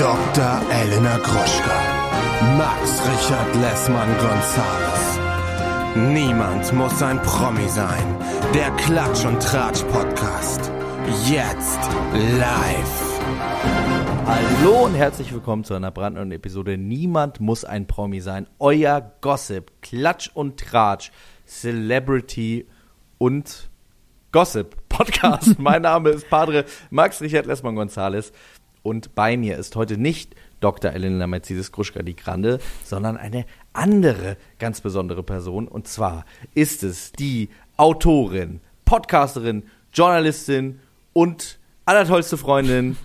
Dr. Elena Gruschka. Max Richard Lessmann Gonzales. Niemand muss ein Promi sein. Der Klatsch und Tratsch Podcast. Jetzt live. Hallo und herzlich willkommen zu einer brandneuen Episode. Niemand muss ein Promi sein. Euer Gossip, Klatsch und Tratsch, Celebrity und Gossip Podcast. mein Name ist Padre Max Richard Lessmann Gonzales und bei mir ist heute nicht Dr. Elena Mercedes Gruschka die Grande, sondern eine andere ganz besondere Person. Und zwar ist es die Autorin, Podcasterin, Journalistin und allertollste Freundin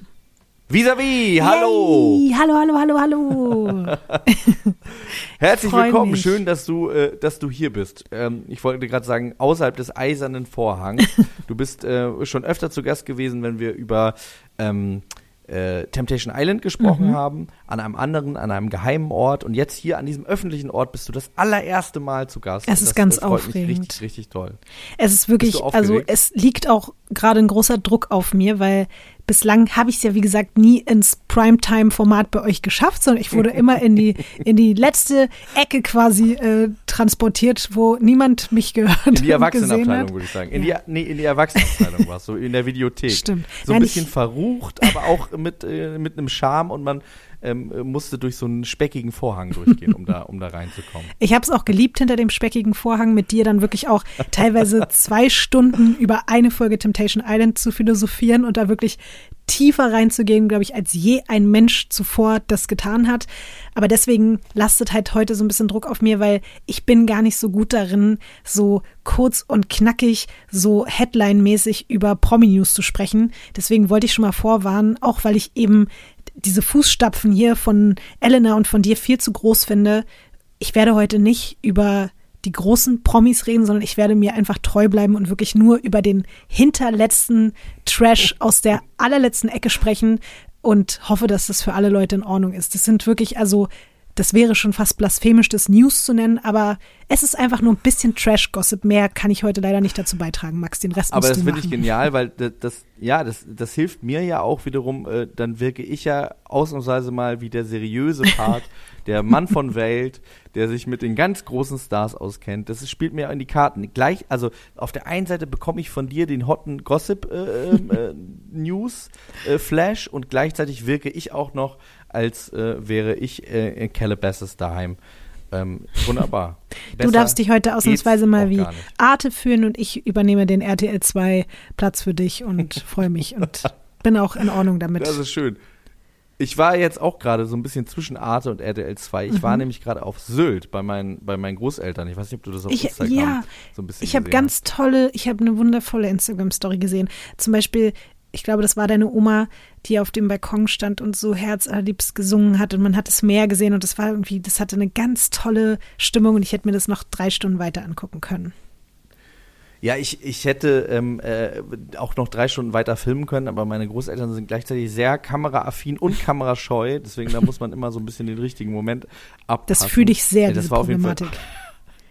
Visavi, hallo! Yay, hallo, hallo, hallo, hallo! Herzlich willkommen, mich. schön, dass du, äh, dass du hier bist. Ähm, ich wollte gerade sagen, außerhalb des eisernen Vorhangs. du bist äh, schon öfter zu Gast gewesen, wenn wir über ähm, äh, Temptation Island gesprochen Mhm. haben, an einem anderen, an einem geheimen Ort. Und jetzt hier an diesem öffentlichen Ort bist du das allererste Mal zu Gast. Es ist das, ganz das aufregend. Richtig, richtig toll. Es ist wirklich, also es liegt auch gerade ein großer Druck auf mir, weil bislang habe ich es ja, wie gesagt, nie ins Primetime-Format bei euch geschafft, sondern ich wurde immer in die, in die letzte Ecke quasi äh, transportiert, wo niemand mich gehört In die Erwachsenenabteilung, würde ich sagen. In, Ja. die, nee, in die Erwachsenenabteilung warst du, in der Videothek. Stimmt. So ein Nein, bisschen verrucht, aber auch mit, äh, mit einem Charme und man ähm, musste durch so einen speckigen Vorhang durchgehen, um da, um da reinzukommen. Ich habe es auch geliebt, hinter dem speckigen Vorhang mit dir dann wirklich auch teilweise zwei Stunden über eine Folge Temptation Island zu philosophieren und da wirklich tiefer reinzugehen, glaube ich, als je ein Mensch zuvor das getan hat. Aber deswegen lastet halt heute so ein bisschen Druck auf mir, weil ich bin gar nicht so gut darin, so kurz und knackig, so Headline-mäßig über Promi-News zu sprechen. Deswegen wollte ich schon mal vorwarnen, auch weil ich eben diese Fußstapfen hier von Elena und von dir viel zu groß finde. Ich werde heute nicht über die großen Promis reden, sondern ich werde mir einfach treu bleiben und wirklich nur über den hinterletzten Trash aus der allerletzten Ecke sprechen und hoffe, dass das für alle Leute in Ordnung ist. Das sind wirklich, also, das wäre schon fast blasphemisch, das News zu nennen, aber es ist einfach nur ein bisschen Trash-Gossip. Mehr kann ich heute leider nicht dazu beitragen, Max. Den Rest Aber das finde ich genial, weil das, das ja, das, das hilft mir ja auch wiederum, äh, dann wirke ich ja ausnahmsweise mal wie der seriöse Part, der Mann von Welt, der sich mit den ganz großen Stars auskennt. Das spielt mir in die Karten. Gleich, also auf der einen Seite bekomme ich von dir den hotten Gossip äh, äh, äh, Flash und gleichzeitig wirke ich auch noch, als äh, wäre ich äh, in Calabasas daheim. Ähm, wunderbar. Du darfst dich heute ausnahmsweise mal wie. Arte führen und ich übernehme den RTL 2 Platz für dich und freue mich und bin auch in Ordnung damit. Das ist schön. Ich war jetzt auch gerade so ein bisschen zwischen Arte und RTL 2. Ich Mhm. war nämlich gerade auf Sylt bei meinen, bei meinen Großeltern. Ich weiß nicht, ob du das auf Ich, Instagram ja, so ein bisschen ich habe ganz tolle, ich habe eine wundervolle Instagram-Story gesehen. Zum Beispiel, ich glaube, das war deine Oma, die auf dem Balkon stand und so herzallerliebst gesungen hat und man hat das Meer gesehen und das war irgendwie, das hatte eine ganz tolle Stimmung und ich hätte mir das noch drei Stunden weiter angucken können. Ja, ich, ich hätte ähm, äh, auch noch drei Stunden weiter filmen können, aber meine Großeltern sind gleichzeitig sehr kameraaffin und kamerascheu. Deswegen da muss man immer so ein bisschen den richtigen Moment abpassen. Das fühle ich sehr, Ja, das diese war auf jeden Fall- Problematik.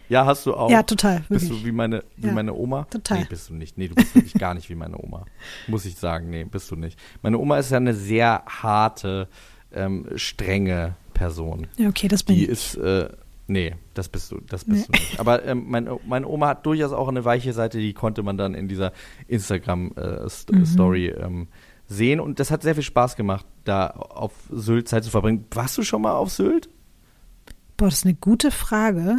Ja, hast du auch. Ja, total, Bist wirklich. du wie meine, wie Ja, meine Oma? total. Nee, bist du nicht. Nee, du bist wirklich gar nicht wie meine Oma. Muss ich sagen. Nee, bist du nicht. Meine Oma ist ja eine sehr harte, ähm, strenge Person. Ja, okay, das bin Die ich. ist, äh, nee, das bist du, das bist du nicht. Aber ähm, mein, meine Oma hat durchaus auch eine weiche Seite, die konnte man dann in dieser Instagram-Story ähm, sehen. Und das hat sehr viel Spaß gemacht, da auf Sylt Zeit zu verbringen. Warst du schon mal auf Sylt? Boah, das ist eine gute Frage.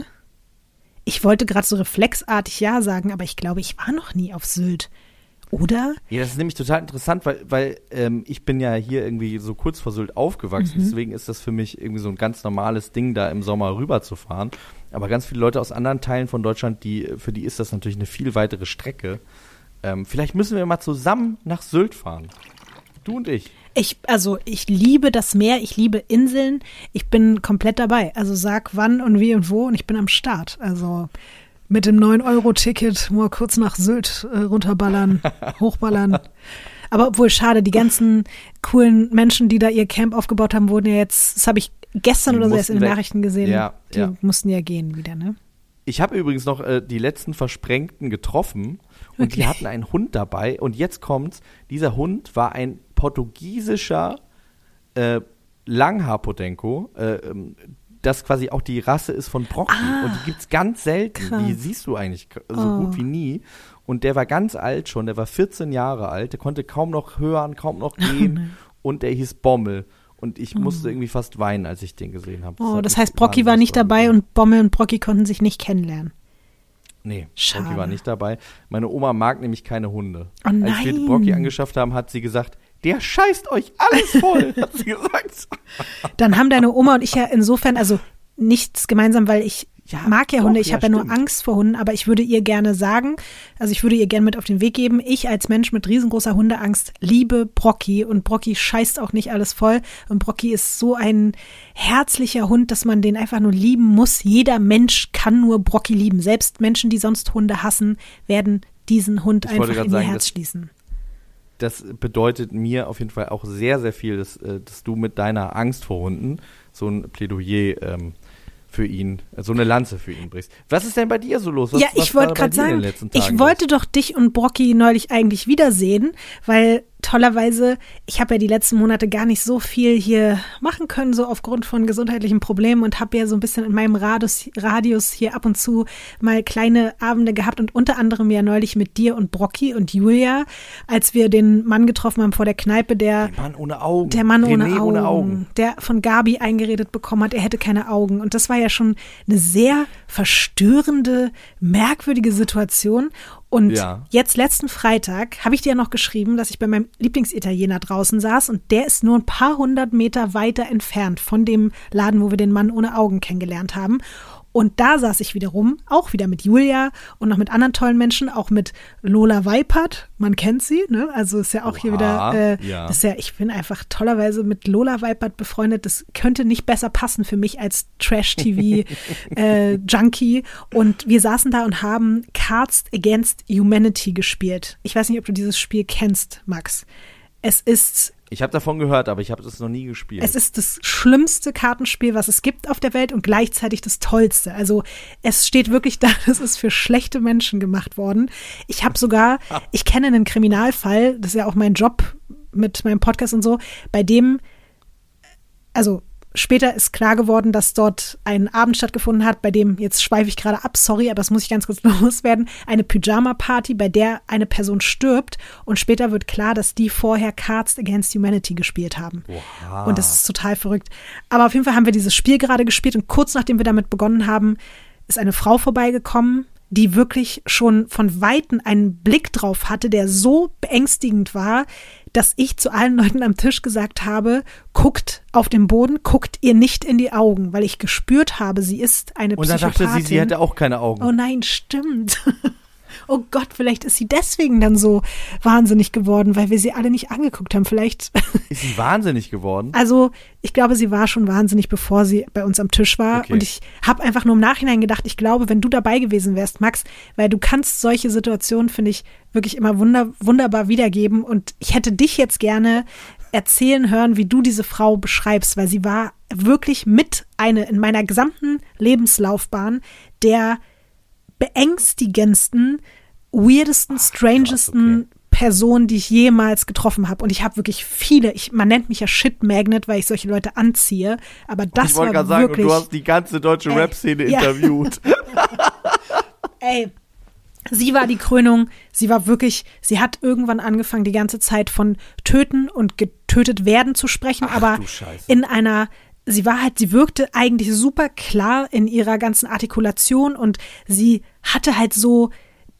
Ich wollte gerade so reflexartig Ja sagen, aber ich glaube, ich war noch nie auf Sylt. Oder? Ja, das ist nämlich total interessant, weil, weil ähm, ich bin ja hier irgendwie so kurz vor Sylt aufgewachsen. Mhm. Deswegen ist das für mich irgendwie so ein ganz normales Ding, da im Sommer rüberzufahren. Aber ganz viele Leute aus anderen Teilen von Deutschland, die, für die ist das natürlich eine viel weitere Strecke. Ähm, vielleicht müssen wir mal zusammen nach Sylt fahren. Du und ich. Ich, also ich liebe das Meer, ich liebe Inseln. Ich bin komplett dabei. Also sag wann und wie und wo und ich bin am Start. Also mit dem 9-Euro-Ticket mal kurz nach Sylt äh, runterballern, hochballern. Aber obwohl schade, die ganzen coolen Menschen, die da ihr Camp aufgebaut haben, wurden ja jetzt, das habe ich gestern Die oder so erst in den weg. Nachrichten gesehen, Ja, die ja. mussten ja gehen wieder, ne? Ich habe übrigens noch äh, die letzten Versprengten getroffen und die Wirklich? hatten einen Hund dabei und jetzt kommt's, dieser Hund war ein portugiesischer äh, Langhaar-Podenko, äh, ähm, das quasi auch die Rasse ist von Brocky. Ah, und die gibt's ganz selten. krass. Die siehst du eigentlich so Oh. gut wie nie. Und der war ganz alt schon, der war 14 Jahre alt, der konnte kaum noch hören, kaum noch gehen. und der hieß Bommel. Und ich musste irgendwie fast weinen, als ich den gesehen habe. Oh, das heißt, Brocky war nicht dabei und Bommel und Brocky konnten sich nicht kennenlernen. Nee, Schade. Brocky war nicht dabei. Meine Oma mag nämlich keine Hunde. Oh Als wir. Brocky angeschafft haben, hat sie gesagt, der scheißt euch alles voll, hat sie gesagt. Dann haben deine Oma und ich ja insofern, also nichts gemeinsam, weil ich Ja, mag ja doch, Hunde, ich ja, habe ja nur. Angst vor Hunden, aber ich würde ihr gerne sagen, also ich würde ihr gerne mit auf den Weg geben, ich als Mensch mit riesengroßer Hundeangst liebe Brocky und Brocky scheißt auch nicht alles voll und Brocky ist so ein herzlicher Hund, dass man den einfach nur lieben muss. Jeder Mensch kann nur Brocky lieben. Selbst Menschen, die sonst Hunde hassen, werden diesen Hund Ich einfach in ihr sagen, Herz schließen. Das bedeutet mir auf jeden Fall auch sehr, sehr viel, dass, äh, dass du mit deiner Angst vor Hunden so ein Plädoyer ähm, für ihn, äh, so eine Lanze für ihn brichst. Was ist denn bei dir so los? Was, ja, ich wollte gerade sagen, ich wollte doch dich und Brocky neulich eigentlich wiedersehen, weil tollerweise, ich habe ja die letzten Monate gar nicht so viel hier machen können, so aufgrund von gesundheitlichen Problemen und habe ja so ein bisschen in meinem Radius, Radius hier ab und zu mal kleine Abende gehabt und unter anderem ja neulich mit dir und Brocky und Julia, als wir den Mann getroffen haben vor der Kneipe, der los? Mann ohne Augen. der Mann ohne Augen, ohne Augen. der von Gabi eingeredet bekommen hat, er hätte keine Augen. Und das war ja schon eine sehr verstörende, merkwürdige Situation. Und Ja. jetzt letzten Freitag habe ich dir ja noch geschrieben, dass ich bei meinem Lieblingsitaliener draußen saß und der ist nur ein paar hundert Meter weiter entfernt von dem Laden, wo wir den Mann ohne Augen kennengelernt haben. Und da saß ich wiederum, auch wieder mit Julia und noch mit anderen tollen Menschen, auch mit Lola Weipert, man kennt sie, ne? Also ist ja auch hier wieder, Oha, äh, ja. das ist ja, ich bin einfach tollerweise mit Lola Weipert befreundet. Das könnte nicht besser passen für mich als Trash-TV-Junkie. und wir saßen da und haben Cards Against Humanity gespielt. Ich weiß nicht, ob du dieses Spiel kennst, Max. Es ist Ich habe davon gehört, aber ich habe das noch nie gespielt. es ist das schlimmste Kartenspiel, was es gibt auf der Welt und gleichzeitig das tollste. Also es steht wirklich da, das ist für schlechte Menschen gemacht worden. Ich habe sogar, ich kenne einen Kriminalfall, das ist ja auch mein Job mit meinem Podcast und so, bei dem, also später ist klar geworden, dass dort ein Abend stattgefunden hat, bei dem, jetzt schweife ich gerade ab, sorry, aber das muss ich ganz kurz loswerden, eine Pyjama-Party, bei der eine Person stirbt und später wird klar, dass die vorher Cards Against Humanity gespielt haben. Oha. Und das ist total verrückt. Aber auf jeden Fall haben wir dieses Spiel gerade gespielt und kurz nachdem wir damit begonnen haben, ist eine Frau vorbeigekommen, die wirklich schon von Weitem einen Blick drauf hatte, der so beängstigend war, dass ich zu allen Leuten am Tisch gesagt habe, guckt auf den Boden, guckt ihr nicht in die Augen, weil ich gespürt habe, sie ist eine Und dann dachte sie, sie hätte auch keine Augen. Oh nein, stimmt. Oh Gott, vielleicht ist sie deswegen dann so wahnsinnig geworden, weil wir sie alle nicht angeguckt haben. Vielleicht, Ist sie wahnsinnig geworden? also ich glaube, sie war schon wahnsinnig, bevor sie bei uns am Tisch war. Okay. Und ich habe einfach nur im Nachhinein gedacht, ich glaube, wenn du dabei gewesen wärst, Max, weil du kannst solche Situationen, finde ich, wirklich immer wunder, wunderbar wiedergeben. Und ich hätte dich jetzt gerne erzählen hören, wie du diese Frau beschreibst, weil sie war wirklich mit eine in meiner gesamten Lebenslaufbahn der beängstigendsten, weirdesten, strangesten okay. Person, die ich jemals getroffen habe. Und ich habe wirklich viele, ich, man nennt mich ja Shit Magnet, weil ich solche Leute anziehe. Aber das ich wollte war gerade sagen, und wirklich, du hast die ganze deutsche Rap-Szene ja. interviewt. ey, sie war die Krönung. Sie war wirklich, sie hat irgendwann angefangen, die ganze Zeit von töten und getötet werden zu sprechen, Ach, aber in einer Sie war halt, sie wirkte eigentlich super klar in ihrer ganzen Artikulation und sie hatte halt so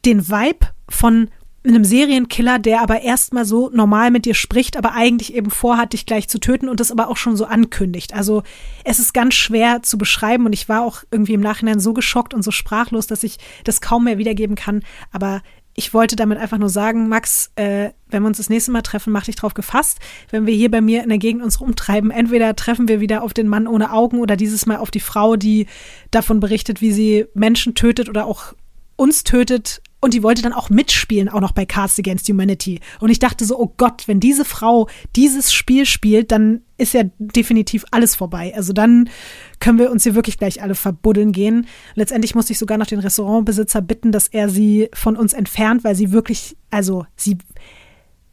den Vibe von einem Serienkiller, der aber erstmal so normal mit dir spricht, aber eigentlich eben vorhat, dich gleich zu töten und das aber auch schon so ankündigt. Also es ist ganz schwer zu beschreiben und ich war auch irgendwie im Nachhinein so geschockt und so sprachlos, dass ich das kaum mehr wiedergeben kann. Aber ich wollte damit einfach nur sagen, Max, äh, wenn wir uns das nächste Mal treffen, mach dich drauf gefasst. Wenn wir hier bei mir in der Gegend uns rumtreiben, entweder treffen wir wieder auf den Mann ohne Augen oder dieses Mal auf die Frau, die davon berichtet, wie sie Menschen tötet oder auch uns tötet. Und die wollte dann auch mitspielen, auch noch bei Cards Against Humanity. Und ich dachte so, oh Gott, wenn diese Frau dieses Spiel spielt, dann ist ja definitiv alles vorbei. Also dann können wir uns hier wirklich gleich alle verbuddeln gehen. Letztendlich musste ich sogar noch den Restaurantbesitzer bitten, dass er sie von uns entfernt, weil sie wirklich, also sie,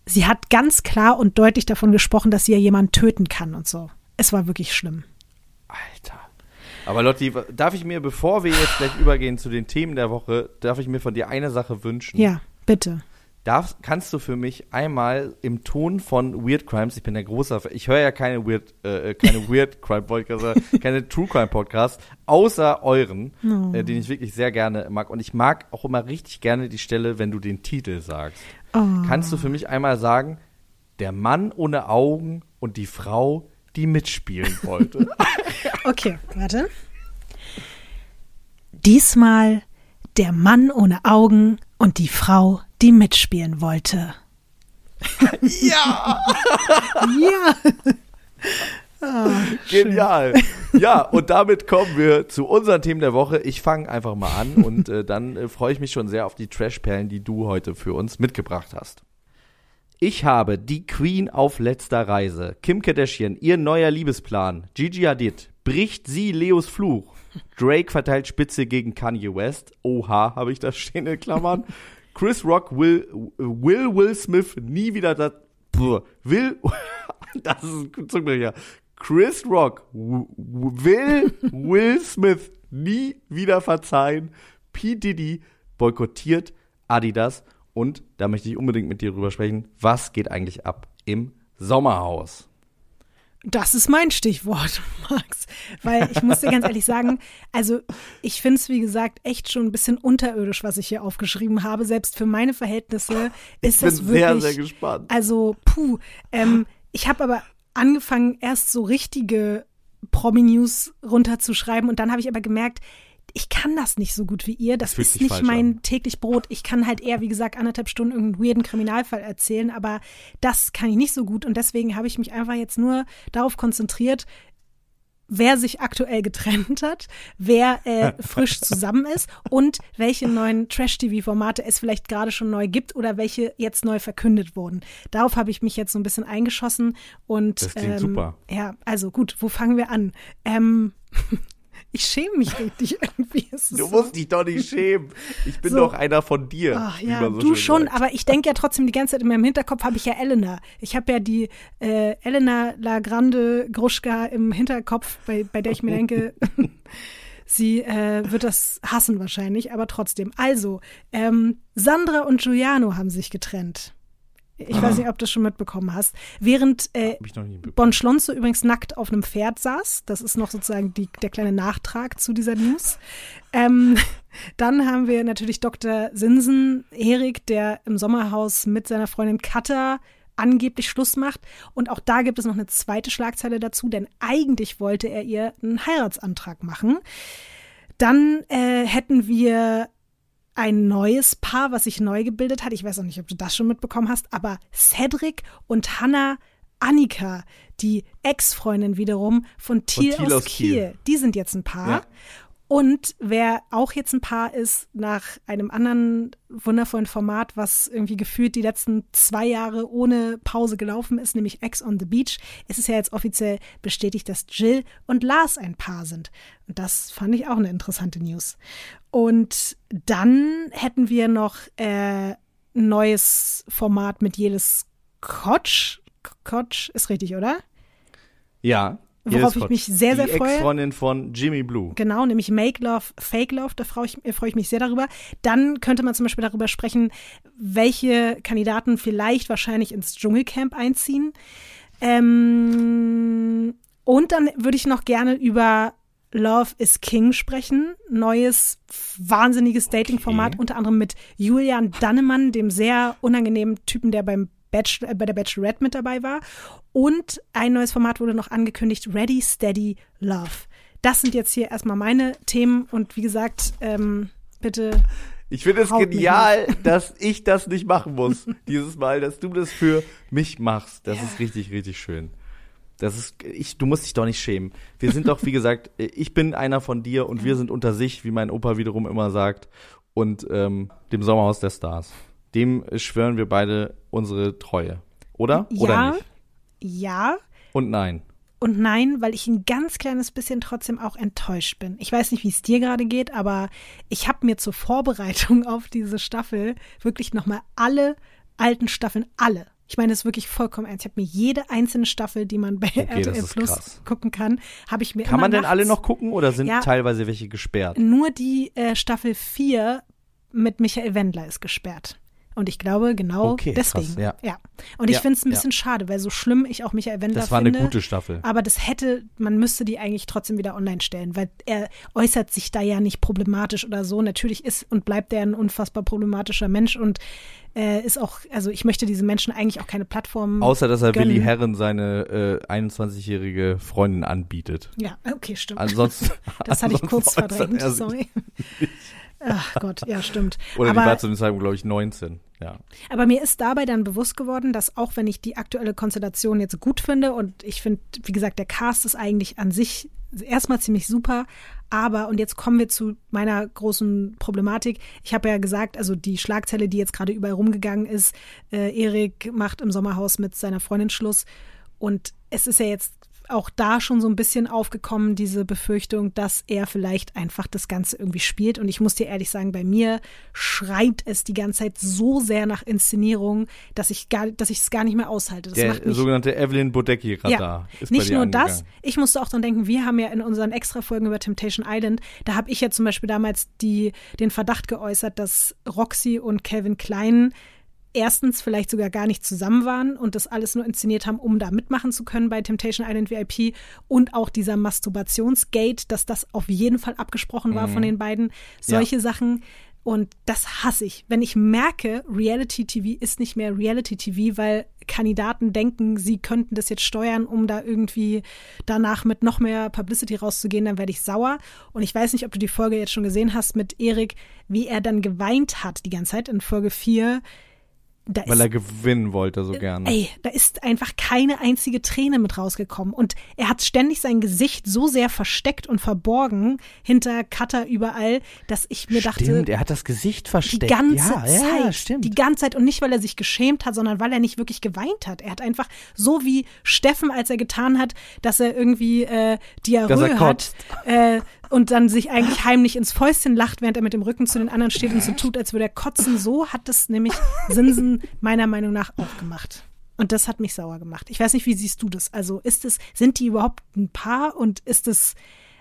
sie hat ganz klar und deutlich davon gesprochen, dass sie ja jemanden töten kann und so. Es war wirklich schlimm. Alter. Aber Lotti, darf ich mir, bevor wir jetzt gleich übergehen zu den Themen der Woche, darf ich mir von dir eine Sache wünschen? Ja, bitte. Darf, kannst du für mich einmal im Ton von Weird Crimes, ich bin der großer, Fan- ich höre ja keine Weird, äh, keine Weird Crime Podcasts, keine True Crime Podcasts, außer euren, Oh. äh, den ich wirklich sehr gerne mag. Und ich mag auch immer richtig gerne die Stelle, wenn du den Titel sagst. Oh. Kannst du für mich einmal sagen, der Mann ohne Augen und die Frau, die mitspielen wollte? Okay, warte. Diesmal der Mann ohne Augen und die Frau, die mitspielen wollte. ja! Ja. Genial. Ja, und damit kommen wir zu unseren Themen der Woche. Ich fange einfach mal an und äh, dann äh, freue ich mich schon sehr auf die Trashperlen, die du heute für uns mitgebracht hast. Ich habe die Queen auf letzter Reise. Kim Kardashian, ihr neuer Liebesplan. Gigi Hadid, bricht sie Leos Fluch. Drake verteilt Spitze gegen Kanye West. Oha, habe ich das stehen in Klammern. Chris Rock will Will Will Smith nie wieder das will das ist ein Zungenbrecher. Chris Rock will Will Smith nie wieder verzeihen. P. Diddy boykottiert Adidas. Und da möchte ich unbedingt mit dir drüber sprechen. Was geht eigentlich ab im Sommerhaus? Das ist mein Stichwort, Max. Weil ich muss dir ganz ehrlich sagen, also ich finde es, wie gesagt, echt schon ein bisschen unterirdisch, was ich hier aufgeschrieben habe. Selbst für meine Verhältnisse ist Ich bin das wirklich. sehr, sehr gespannt. Also, puh. Ähm, ich habe aber angefangen, erst so richtige Promi-News runterzuschreiben und dann habe ich aber gemerkt, ich kann das nicht so gut wie ihr. Das, Das ist nicht mein an. täglich Brot. Ich kann halt eher, wie gesagt, anderthalb Stunden irgendeinen weirden Kriminalfall erzählen, aber das kann ich nicht so gut und deswegen habe ich mich einfach jetzt nur darauf konzentriert, wer sich aktuell getrennt hat, wer äh, frisch zusammen ist und welche neuen Trash-TV-Formate es vielleicht gerade schon neu gibt oder welche jetzt neu verkündet wurden. Darauf habe ich mich jetzt so ein bisschen eingeschossen und Das klingt ähm, super. Ja, also gut, wo fangen wir an? Ähm, ich schäme mich richtig irgendwie. Du so- musst dich doch nicht schämen. Ich bin So. doch einer von dir. Ach ja, so du schon, sagt. aber ich denke ja trotzdem die ganze Zeit in meinem Hinterkopf habe ich ja Elena. Ich habe ja die äh, Elena La Grande Gruschka im Hinterkopf, bei, bei der ich mir denke, sie äh, wird das hassen wahrscheinlich, aber trotzdem. Also, ähm, Sandra und Giuliano haben sich getrennt. Ich weiß nicht, ob du das schon mitbekommen hast. Während äh. Bon Schlonzo übrigens nackt auf einem Pferd saß. Das ist noch sozusagen die, der kleine Nachtrag zu dieser News. Ähm, dann haben wir natürlich Dr. Sinsen, Erik, der im Sommerhaus mit seiner Freundin Katha angeblich Schluss macht. Und auch da gibt es noch eine zweite Schlagzeile dazu, denn eigentlich wollte er ihr einen Heiratsantrag machen. Dann äh, hätten wir ein neues Paar, was sich neu gebildet hat. Ich weiß auch nicht, ob du das schon mitbekommen hast, aber Cedric und Hannah Annika, die Ex-Freundin wiederum von Thiel, Thiel aus, aus Kiel. Kiel. die sind jetzt ein Paar. Ja. Und wer auch jetzt ein Paar ist, nach einem anderen wundervollen Format, was irgendwie gefühlt die letzten zwei Jahre ohne Pause gelaufen ist, nämlich Ex on the Beach, es ist ja jetzt offiziell bestätigt, dass Jill und Lars ein Paar sind. Und das fand ich auch eine interessante News. Und dann hätten wir noch äh, ein neues Format mit Jelis Kotsch. Kotsch ist richtig, oder? Ja. Worauf ich mich sehr, sehr Die freue. Ex-Freundin von Jimmy Blue. Genau, nämlich Make Love, Fake Love, da freue ich, äh, freue ich mich sehr darüber. Dann könnte man zum Beispiel darüber sprechen, welche Kandidaten vielleicht wahrscheinlich ins Dschungelcamp einziehen. Ähm, und dann würde ich noch gerne über Love is King sprechen. Neues, wahnsinniges Dating-Format, Okay. unter anderem mit Julian Dannemann, dem sehr unangenehmen Typen, der beim Bachelor, äh, bei der Bachelorette mit dabei war. Und ein neues Format wurde noch angekündigt, Ready, Steady, Love. Das sind jetzt hier erstmal meine Themen und wie gesagt, ähm, bitte Ich finde es genial, dass ich das nicht machen muss. Dieses Mal, dass du das für mich machst. Das ist richtig, richtig schön. Das ist, ich, du musst dich doch nicht schämen. Wir sind doch, wie gesagt, ich bin einer von dir und wir sind unter sich, wie mein Opa wiederum immer sagt, und ähm, dem Sommerhaus der Stars. Dem schwören wir beide unsere Treue. Oder? Oder ja, nicht? ja Und nein. und nein, weil ich ein ganz kleines bisschen trotzdem auch enttäuscht bin. Ich weiß nicht, wie es dir gerade geht, aber ich habe mir zur Vorbereitung auf diese Staffel wirklich nochmal alle alten Staffeln, alle, Ich meine, das ist wirklich vollkommen ernst. Ich habe mir jede einzelne Staffel, die man bei Okay, RTL Plus krass. gucken kann, habe ich mir Kann man denn nachts alle noch gucken oder sind Ja. teilweise welche gesperrt? Nur die äh, Staffel 4 mit Michael Wendler ist gesperrt. Und ich glaube, genau Okay, krass, deswegen. ja. Und ich Ja, finde es ein ja. bisschen schade, weil so schlimm ich auch Michael Wendler Das war finde. eine gute Staffel. Aber das hätte, man müsste die eigentlich trotzdem wieder online stellen, weil er äußert sich da ja nicht problematisch oder so. Natürlich ist und bleibt er ein unfassbar problematischer Mensch und äh, ist auch, also ich möchte diesen Menschen eigentlich auch keine Plattform. Außer, dass er gönnen. Willi Herren seine äh, 21-jährige Freundin anbietet. Ja, okay, stimmt. Ansonsten. das hatte ich kurz verdrängt, er sorry. Ach Gott, ja, stimmt. Oder die aber, war zu dem Zeitpunkt, glaube ich, 19. Ja. aber mir ist dabei dann bewusst geworden, dass auch wenn ich die aktuelle Konstellation jetzt gut finde und ich finde, wie gesagt, der Cast ist eigentlich an sich erstmal ziemlich super, aber, und jetzt kommen wir zu meiner großen Problematik. Ich habe ja gesagt, also die Schlagzeile, die jetzt gerade überall rumgegangen ist, äh, Erik macht im Sommerhaus mit seiner Freundin Schluss. Und es ist ja jetzt auch da schon so ein bisschen aufgekommen, diese Befürchtung, dass er vielleicht einfach das Ganze irgendwie spielt. Und ich muss dir ehrlich sagen, bei mir schreit es die ganze Zeit so sehr nach Inszenierung, dass ich gar, dass ich es gar nicht mehr aushalte. Das Der macht mich sogenannte Evelyn Bodecki-Radar ist bei nicht nur das, angegangen. ich musste auch dran denken, wir haben ja in unseren Extra-Folgen über Temptation Island, da habe ich ja zum Beispiel damals die, den Verdacht geäußert, dass Roxy und Calvin Klein erstens vielleicht sogar gar nicht zusammen waren und das alles nur inszeniert haben, um da mitmachen zu können bei Temptation Island VIP und auch dieser Masturbationsgate, dass das auf jeden Fall abgesprochen war von den beiden. Solche Sachen. Und das hasse ich. Wenn ich merke, Reality TV ist nicht mehr Reality TV, weil Kandidaten denken, sie könnten das jetzt steuern, um da irgendwie danach mit noch mehr Publicity rauszugehen, dann werde ich sauer. Und ich weiß nicht, ob du die Folge jetzt schon gesehen hast mit Erik, wie er dann geweint hat die ganze Zeit in Folge 4. Da Weil ist er gewinnen wollte so gerne. Ey, da ist einfach keine einzige Träne mit rausgekommen. Und er hat ständig sein Gesicht so sehr versteckt und verborgen hinter Cutter überall, dass ich mir dachte, Stimmt, er hat das Gesicht die versteckt. ganze ja, Zeit, Ja, stimmt. die ganze Zeit und nicht, weil er sich geschämt hat, sondern weil er nicht wirklich geweint hat. Er hat einfach so wie Steffen, als er getan hat, dass er irgendwie äh, Diarrhoe hat äh, und dann sich eigentlich heimlich ins Fäustchen lacht, während er mit dem Rücken zu den anderen steht und so tut, als würde er kotzen. So hat das nämlich Sinsen meiner Meinung nach auch gemacht. Und das hat mich sauer gemacht. Ich weiß nicht, wie siehst du das? Also ist es, sind die überhaupt ein Paar und ist es,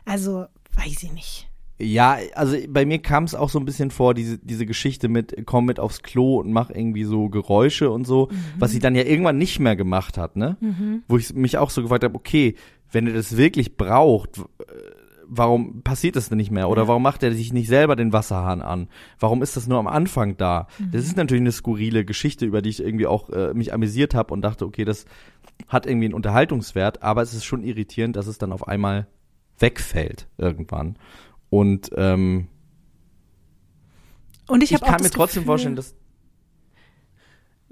also weiß ich nicht. Ja, also bei mir kam es auch so ein bisschen vor, diese, diese Geschichte mit, komm mit aufs Klo und mach irgendwie so Geräusche und so, was sie dann ja irgendwann nicht mehr gemacht hat, ne? Wo ich mich auch so gefragt habe, okay, wenn er das wirklich braucht, äh, warum passiert das denn nicht mehr? Oder warum macht er sich nicht selber den Wasserhahn an? Warum ist das nur am Anfang da? Das ist natürlich eine skurrile Geschichte, über die ich irgendwie auch äh, mich amüsiert habe und dachte, okay, das hat irgendwie einen Unterhaltungswert, aber es ist schon irritierend, dass es dann auf einmal wegfällt irgendwann. Und ähm, Und ich, ich, kann mir trotzdem Gefühl- vorstellen, dass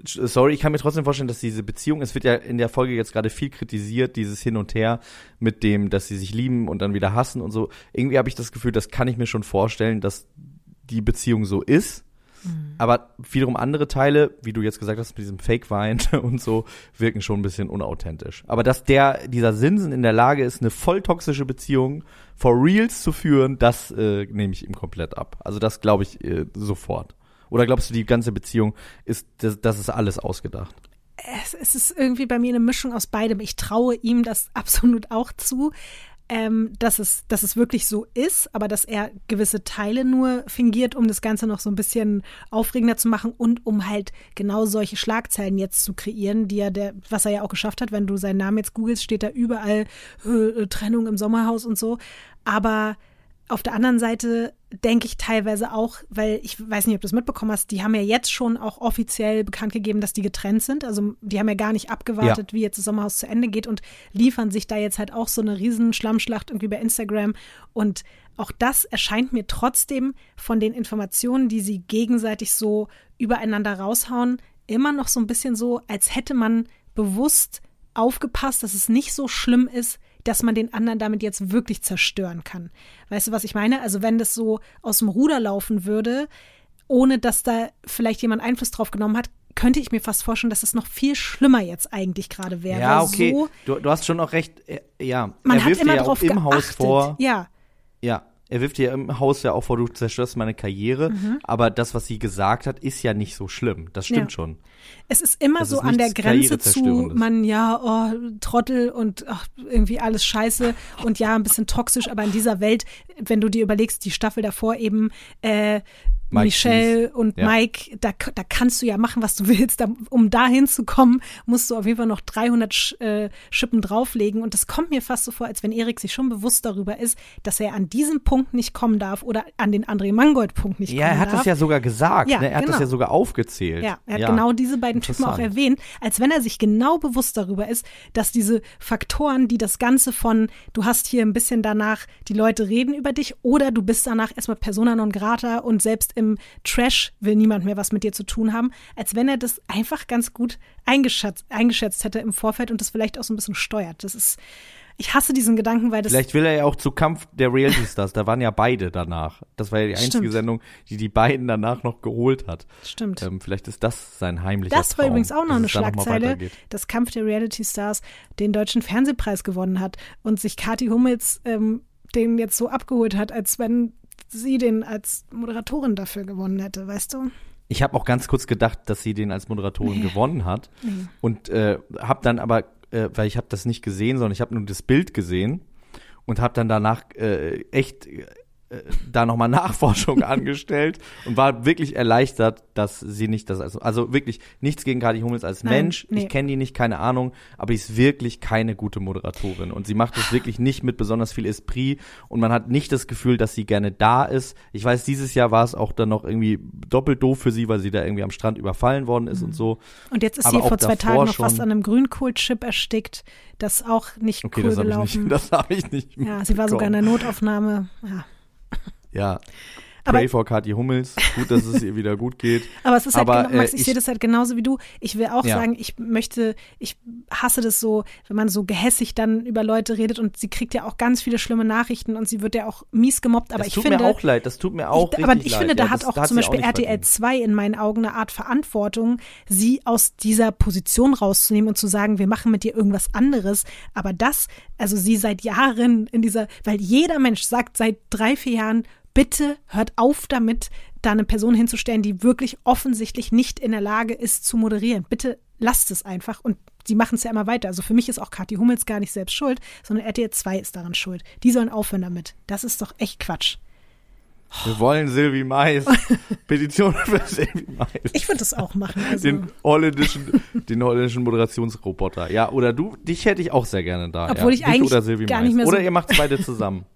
Sorry, ich kann mir trotzdem vorstellen, dass diese Beziehung, es wird ja in der Folge jetzt gerade viel kritisiert, dieses Hin und Her mit dem, dass sie sich lieben und dann wieder hassen und so. Irgendwie habe ich das Gefühl, das kann ich mir schon vorstellen, dass die Beziehung so ist. Mhm. Aber wiederum andere Teile, wie du jetzt gesagt hast, mit diesem Fake-Wein und so, wirken schon ein bisschen unauthentisch. Aber dass der, dieser Sinsen in der Lage ist, eine voll toxische Beziehung for reals zu führen, das äh, nehme ich ihm komplett ab. Also das glaube ich äh, sofort. Oder glaubst du, die ganze Beziehung ist, das, das ist alles ausgedacht? es, es ist irgendwie bei mir eine Mischung aus beidem. Ich traue ihm das absolut auch zu, ähm, dass, es, dass es wirklich so ist, aber dass er gewisse Teile nur fingiert, um das Ganze noch so ein bisschen aufregender zu machen und um halt genau solche Schlagzeilen jetzt zu kreieren, die er der, was er ja auch geschafft hat. Wenn du seinen Namen jetzt googelst, steht da überall äh, Trennung im Sommerhaus und so. Aber auf der anderen Seite denke ich teilweise auch, weil ich weiß nicht, ob du es mitbekommen hast, die haben ja jetzt schon auch offiziell bekannt gegeben, dass die getrennt sind. Also die haben ja gar nicht abgewartet, wie jetzt das Sommerhaus zu Ende geht und liefern sich da jetzt halt auch so eine riesen Schlammschlacht irgendwie bei Instagram. Und auch das erscheint mir trotzdem von den Informationen, die sie gegenseitig so übereinander raushauen, immer noch so ein bisschen so, als hätte man bewusst aufgepasst, dass es nicht so schlimm ist, dass man den anderen damit jetzt wirklich zerstören kann. Weißt du, was ich meine? Also wenn das so aus dem Ruder laufen würde, ohne dass da vielleicht jemand Einfluss drauf genommen hat, könnte ich mir fast vorstellen, dass es noch viel schlimmer jetzt eigentlich gerade wäre. Ja, okay. So, du, du hast schon auch recht. äh, Ja, man er hat wirft immer dir ja drauf im geachtet. Haus vor. Ja, Ja, Er wirft ihr im Haus ja auch vor, du zerstörst meine Karriere. Aber das, was sie gesagt hat, ist ja nicht so schlimm. Das stimmt Mhm. Ja. schon. Es ist immer Das so ist an der Grenze zu, man, ja, oh, Trottel und ach, irgendwie alles scheiße und ja, ein bisschen toxisch, aber in dieser Welt, wenn du dir überlegst, die Staffel davor eben, äh, Mike Michelle Cheese. und Ja. Mike, da, da kannst du ja machen, was du willst. Da, um da hinzukommen, musst du auf jeden Fall noch 300 Sch, äh, Schippen drauflegen. Und das kommt mir fast so vor, als wenn Erik sich schon bewusst darüber ist, dass er an diesem Punkt nicht kommen darf oder an den André Mangold-Punkt nicht Ja, kommen er hat darf. das ja sogar gesagt. Ja, ne? Er hat genau. das ja sogar aufgezählt. Ja, er hat genau diese beiden Typen auch erwähnt, als wenn er sich genau bewusst darüber ist, dass diese Faktoren, die das Ganze von, du hast hier ein bisschen danach, die Leute reden über dich oder du bist danach erstmal persona non grata und selbst im Trash will niemand mehr was mit dir zu tun haben, als wenn er das einfach ganz gut eingeschätzt, eingeschätzt hätte im Vorfeld und das vielleicht auch so ein bisschen steuert. Das ist, ich hasse diesen Gedanken, weil das Vielleicht will er ja auch zu Kampf der Reality Stars. Da waren ja beide danach. Das war ja die einzige Stimmt. Sendung, die die beiden danach noch geholt hat. stimmt. Ähm, vielleicht ist das sein heimlicher Das war Traum, übrigens auch noch eine Schlagzeile, dass Kampf der Reality Stars den deutschen Fernsehpreis gewonnen hat und sich Kathi Hummels ähm, den jetzt so abgeholt hat, als wenn sie den als Moderatorin dafür gewonnen hätte, weißt du? Ich habe auch ganz kurz gedacht, dass sie den als Moderatorin gewonnen hat. Und äh, habe dann aber, äh, weil ich habe das nicht gesehen, sondern ich habe nur das Bild gesehen und habe dann danach äh, echt äh, da nochmal Nachforschung angestellt und war wirklich erleichtert, dass sie nicht das also also wirklich nichts gegen Kathi Hummels als Nein, Mensch. nee. Ich kenne die nicht, keine Ahnung, aber die ist wirklich keine gute Moderatorin und sie macht es wirklich nicht mit besonders viel Esprit und man hat nicht das Gefühl, dass sie gerne da ist. Ich weiß, dieses Jahr war es auch dann noch irgendwie doppelt doof für sie, weil sie da irgendwie am Strand überfallen worden ist und so. Und jetzt ist Aber sie vor zwei Tagen noch fast an einem Grünkohlchip erstickt. Das auch nicht Okay, cool das gelaufen. nicht, das habe ich nicht. ja, sie war sogar in der Notaufnahme. Ja. Ja. Aber- Pray for Kathi Hummels. Gut, dass es ihr wieder gut geht. Aber es ist halt, Aber, genau, Max, äh, ich, ich- sehe das halt genauso wie du. Ich will auch Ja. sagen, ich möchte, ich hasse das so, wenn man so gehässig dann über Leute redet und sie kriegt ja auch ganz viele schlimme Nachrichten und sie wird ja auch mies gemobbt. Aber das ich tut finde, mir auch leid. Das tut mir auch ich, richtig aber ich leid. finde, da ja, hat das, auch da zum Beispiel nicht RTL verdient. 2 in meinen Augen eine Art Verantwortung, sie aus dieser Position rauszunehmen und zu sagen, wir machen mit dir irgendwas anderes. Aber das, also sie seit Jahren in dieser, weil jeder Mensch sagt seit drei, vier Jahren, bitte hört auf damit, da eine Person hinzustellen, die wirklich offensichtlich nicht in der Lage ist zu moderieren. Bitte lasst es einfach und sie machen es ja immer weiter. Also für mich ist auch Kathi Hummels gar nicht selbst schuld, sondern RTL 2 ist daran schuld. Die sollen aufhören damit. Das ist doch echt Quatsch. Wir wollen Silvi Mais. Petition für Silvi Mais. Ich würde das auch machen. Also, den holländischen, den holländischen Moderationsroboter. Ja, oder du, dich hätte ich auch sehr gerne da. Obwohl ja. ich Dich eigentlich oder Silvi gar Mais. nicht mehr so- Oder ihr macht's beide zusammen.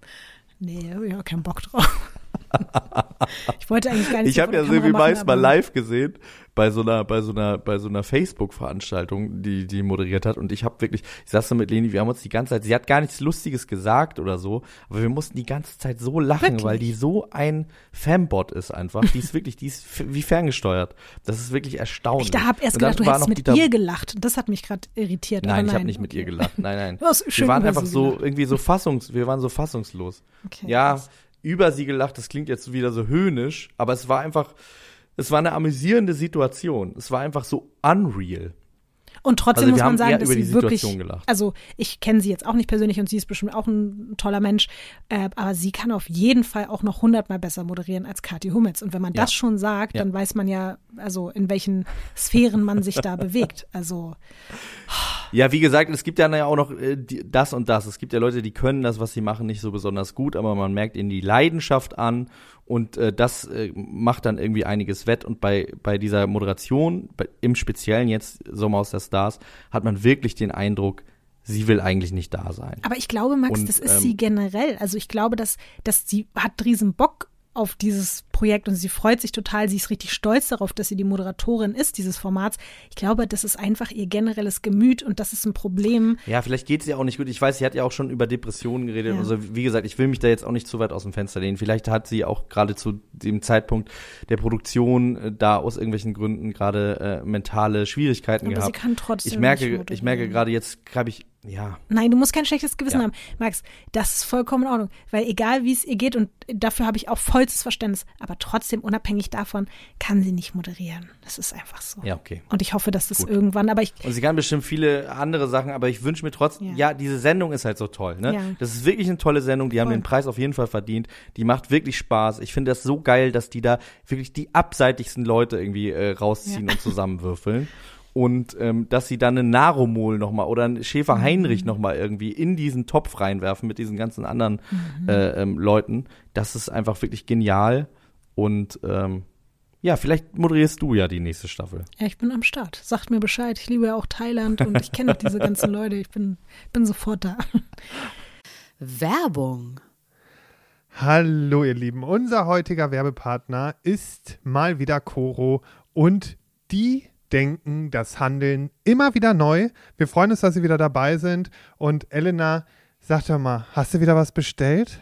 nee, hab ich habe keinen Bock drauf. ich wollte eigentlich gar nicht Ich habe ja Silvi machen, mal live gesehen bei so einer bei so einer bei so einer Facebook Veranstaltung, die die moderiert hat und ich habe wirklich ich saß so mit Leni, wir haben uns die ganze Zeit, sie hat gar nichts lustiges gesagt oder so, aber wir mussten die ganze Zeit so lachen, Wirklich? weil die so ein Fanbot ist einfach. Die ist wirklich, die ist wie ferngesteuert. Das ist wirklich erstaunlich. Ich da habe erst gedacht, du hättest noch mit ihr gelacht. Das hat mich gerade irritiert. Nein, nein, ich habe nicht mit ihr gelacht. Nein, nein. Du hast wir waren einfach so gelacht. irgendwie so fassungs, wir waren so fassungslos. Okay, ja, krass. über sie gelacht, das klingt jetzt wieder so höhnisch, aber es war einfach, es war eine amüsierende Situation. Es war einfach so unreal. Und trotzdem Also muss man sagen, dass über die sie wirklich, gelacht. also ich kenne sie jetzt auch nicht persönlich und sie ist bestimmt auch ein toller Mensch, äh, aber sie kann auf jeden Fall auch noch hundertmal besser moderieren als Kathi Hummels. Und wenn man Ja. das schon sagt, Ja. dann weiß man ja, also in welchen Sphären man sich da bewegt. Also Ja, wie gesagt, es gibt ja auch noch äh, die, das und das. Es gibt ja Leute, die können das, was sie machen, nicht so besonders gut, aber man merkt ihnen die Leidenschaft an und äh, das äh, macht dann irgendwie einiges wett. Und bei, bei dieser Moderation, bei, im Speziellen jetzt Sommer aus der Stars, hat man wirklich den Eindruck, sie will eigentlich nicht da sein. Aber ich glaube, Max, Und, das ist ähm, sie generell. Also ich glaube, dass, dass sie hat riesen Bock auf dieses Projekt und sie freut sich total. Sie ist richtig stolz darauf, dass sie die Moderatorin ist dieses Formats. Ich glaube, das ist einfach ihr generelles Gemüt und das ist ein Problem. Ja, vielleicht geht es ihr auch nicht gut. Ich weiß, sie hat ja auch schon über Depressionen geredet. Ja. Also wie gesagt, ich will mich da jetzt auch nicht zu weit aus dem Fenster lehnen. Vielleicht hat sie auch gerade zu dem Zeitpunkt der Produktion äh, da aus irgendwelchen Gründen gerade äh, mentale Schwierigkeiten Aber sie gehabt. kann trotzdem ich merke, ich merke gerade jetzt habe ich ja Nein, du musst kein schlechtes Gewissen Ja. haben. Max, das ist vollkommen in Ordnung. Weil egal wie es ihr geht, und dafür habe ich auch vollstes Verständnis, aber trotzdem unabhängig davon kann sie nicht moderieren. Das ist einfach so. Ja, okay. Und ich hoffe, dass das Gut. irgendwann, aber ich, Und sie kann bestimmt viele andere Sachen, aber ich wünsche mir trotzdem, ja. Ja. diese Sendung ist halt so toll, ne? Ja. Das ist wirklich eine tolle Sendung, die haben Voll. den Preis auf jeden Fall verdient. Die macht wirklich Spaß. Ich finde das so geil, dass die da wirklich die abseitigsten Leute irgendwie äh, rausziehen Ja. und zusammenwürfeln. Und ähm, dass sie dann einen Naromol nochmal oder einen Schäfer Heinrich Mhm. nochmal irgendwie in diesen Topf reinwerfen mit diesen ganzen anderen Mhm. äh, ähm, Leuten, das ist einfach wirklich genial. Und ähm, ja, vielleicht moderierst du ja die nächste Staffel. ja, ich bin am Start. Sagt mir Bescheid. Ich liebe ja auch Thailand und ich kenne diese ganzen Leute. Ich bin, bin sofort da. Werbung. Hallo ihr Lieben, unser heutiger Werbepartner ist mal wieder Coro und die denken das Handeln immer wieder neu. Wir freuen uns, dass Sie wieder dabei sind und Elena, sag doch mal, hast du wieder was bestellt?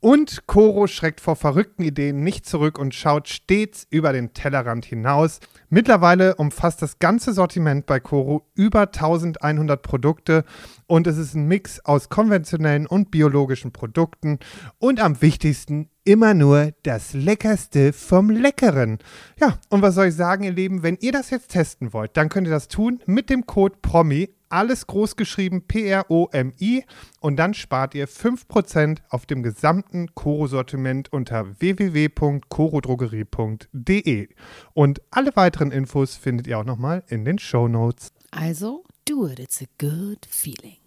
Und Coro schreckt vor verrückten Ideen nicht zurück und schaut stets über den Tellerrand hinaus. Mittlerweile umfasst das ganze Sortiment bei Coro über 1100 Produkte und es ist ein Mix aus konventionellen und biologischen Produkten und am wichtigsten immer nur das Leckerste vom Leckeren. Ja, und was soll ich sagen, ihr Lieben, wenn ihr das jetzt testen wollt, dann könnt ihr das tun mit dem Code PROMI, alles groß geschrieben P-R-O-M-I und dann spart ihr 5% auf dem gesamten Koro-Sortiment unter www.korodrogerie.de. Und alle weiteren Infos findet ihr auch nochmal in den Show Notes. Also, do it, it's a good feeling.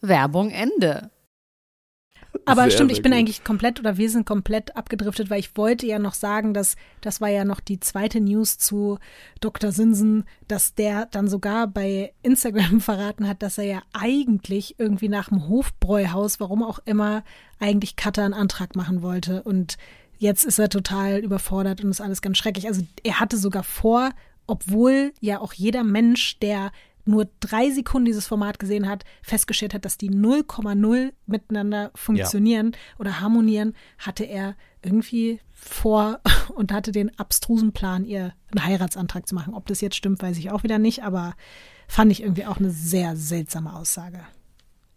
Werbung Ende. Aber Sehr, stimmt, sehr ich bin gut. eigentlich komplett oder wir sind komplett abgedriftet, weil ich wollte ja noch sagen, dass das war ja noch die zweite News zu Dr. Sinsen, dass der dann sogar bei Instagram verraten hat, dass er ja eigentlich irgendwie nach dem Hofbräuhaus, warum auch immer, eigentlich Cutter einen Antrag machen wollte. Und jetzt ist er total überfordert und ist alles ganz schrecklich. Also er hatte sogar vor, obwohl ja auch jeder Mensch, der nur drei Sekunden dieses Format gesehen hat, festgestellt hat, dass die 0,0 miteinander funktionieren oder harmonieren, hatte er irgendwie vor und hatte den abstrusen Plan, ihr einen Heiratsantrag zu machen. Ob das jetzt stimmt, weiß ich auch wieder nicht, aber fand ich irgendwie auch eine sehr seltsame Aussage.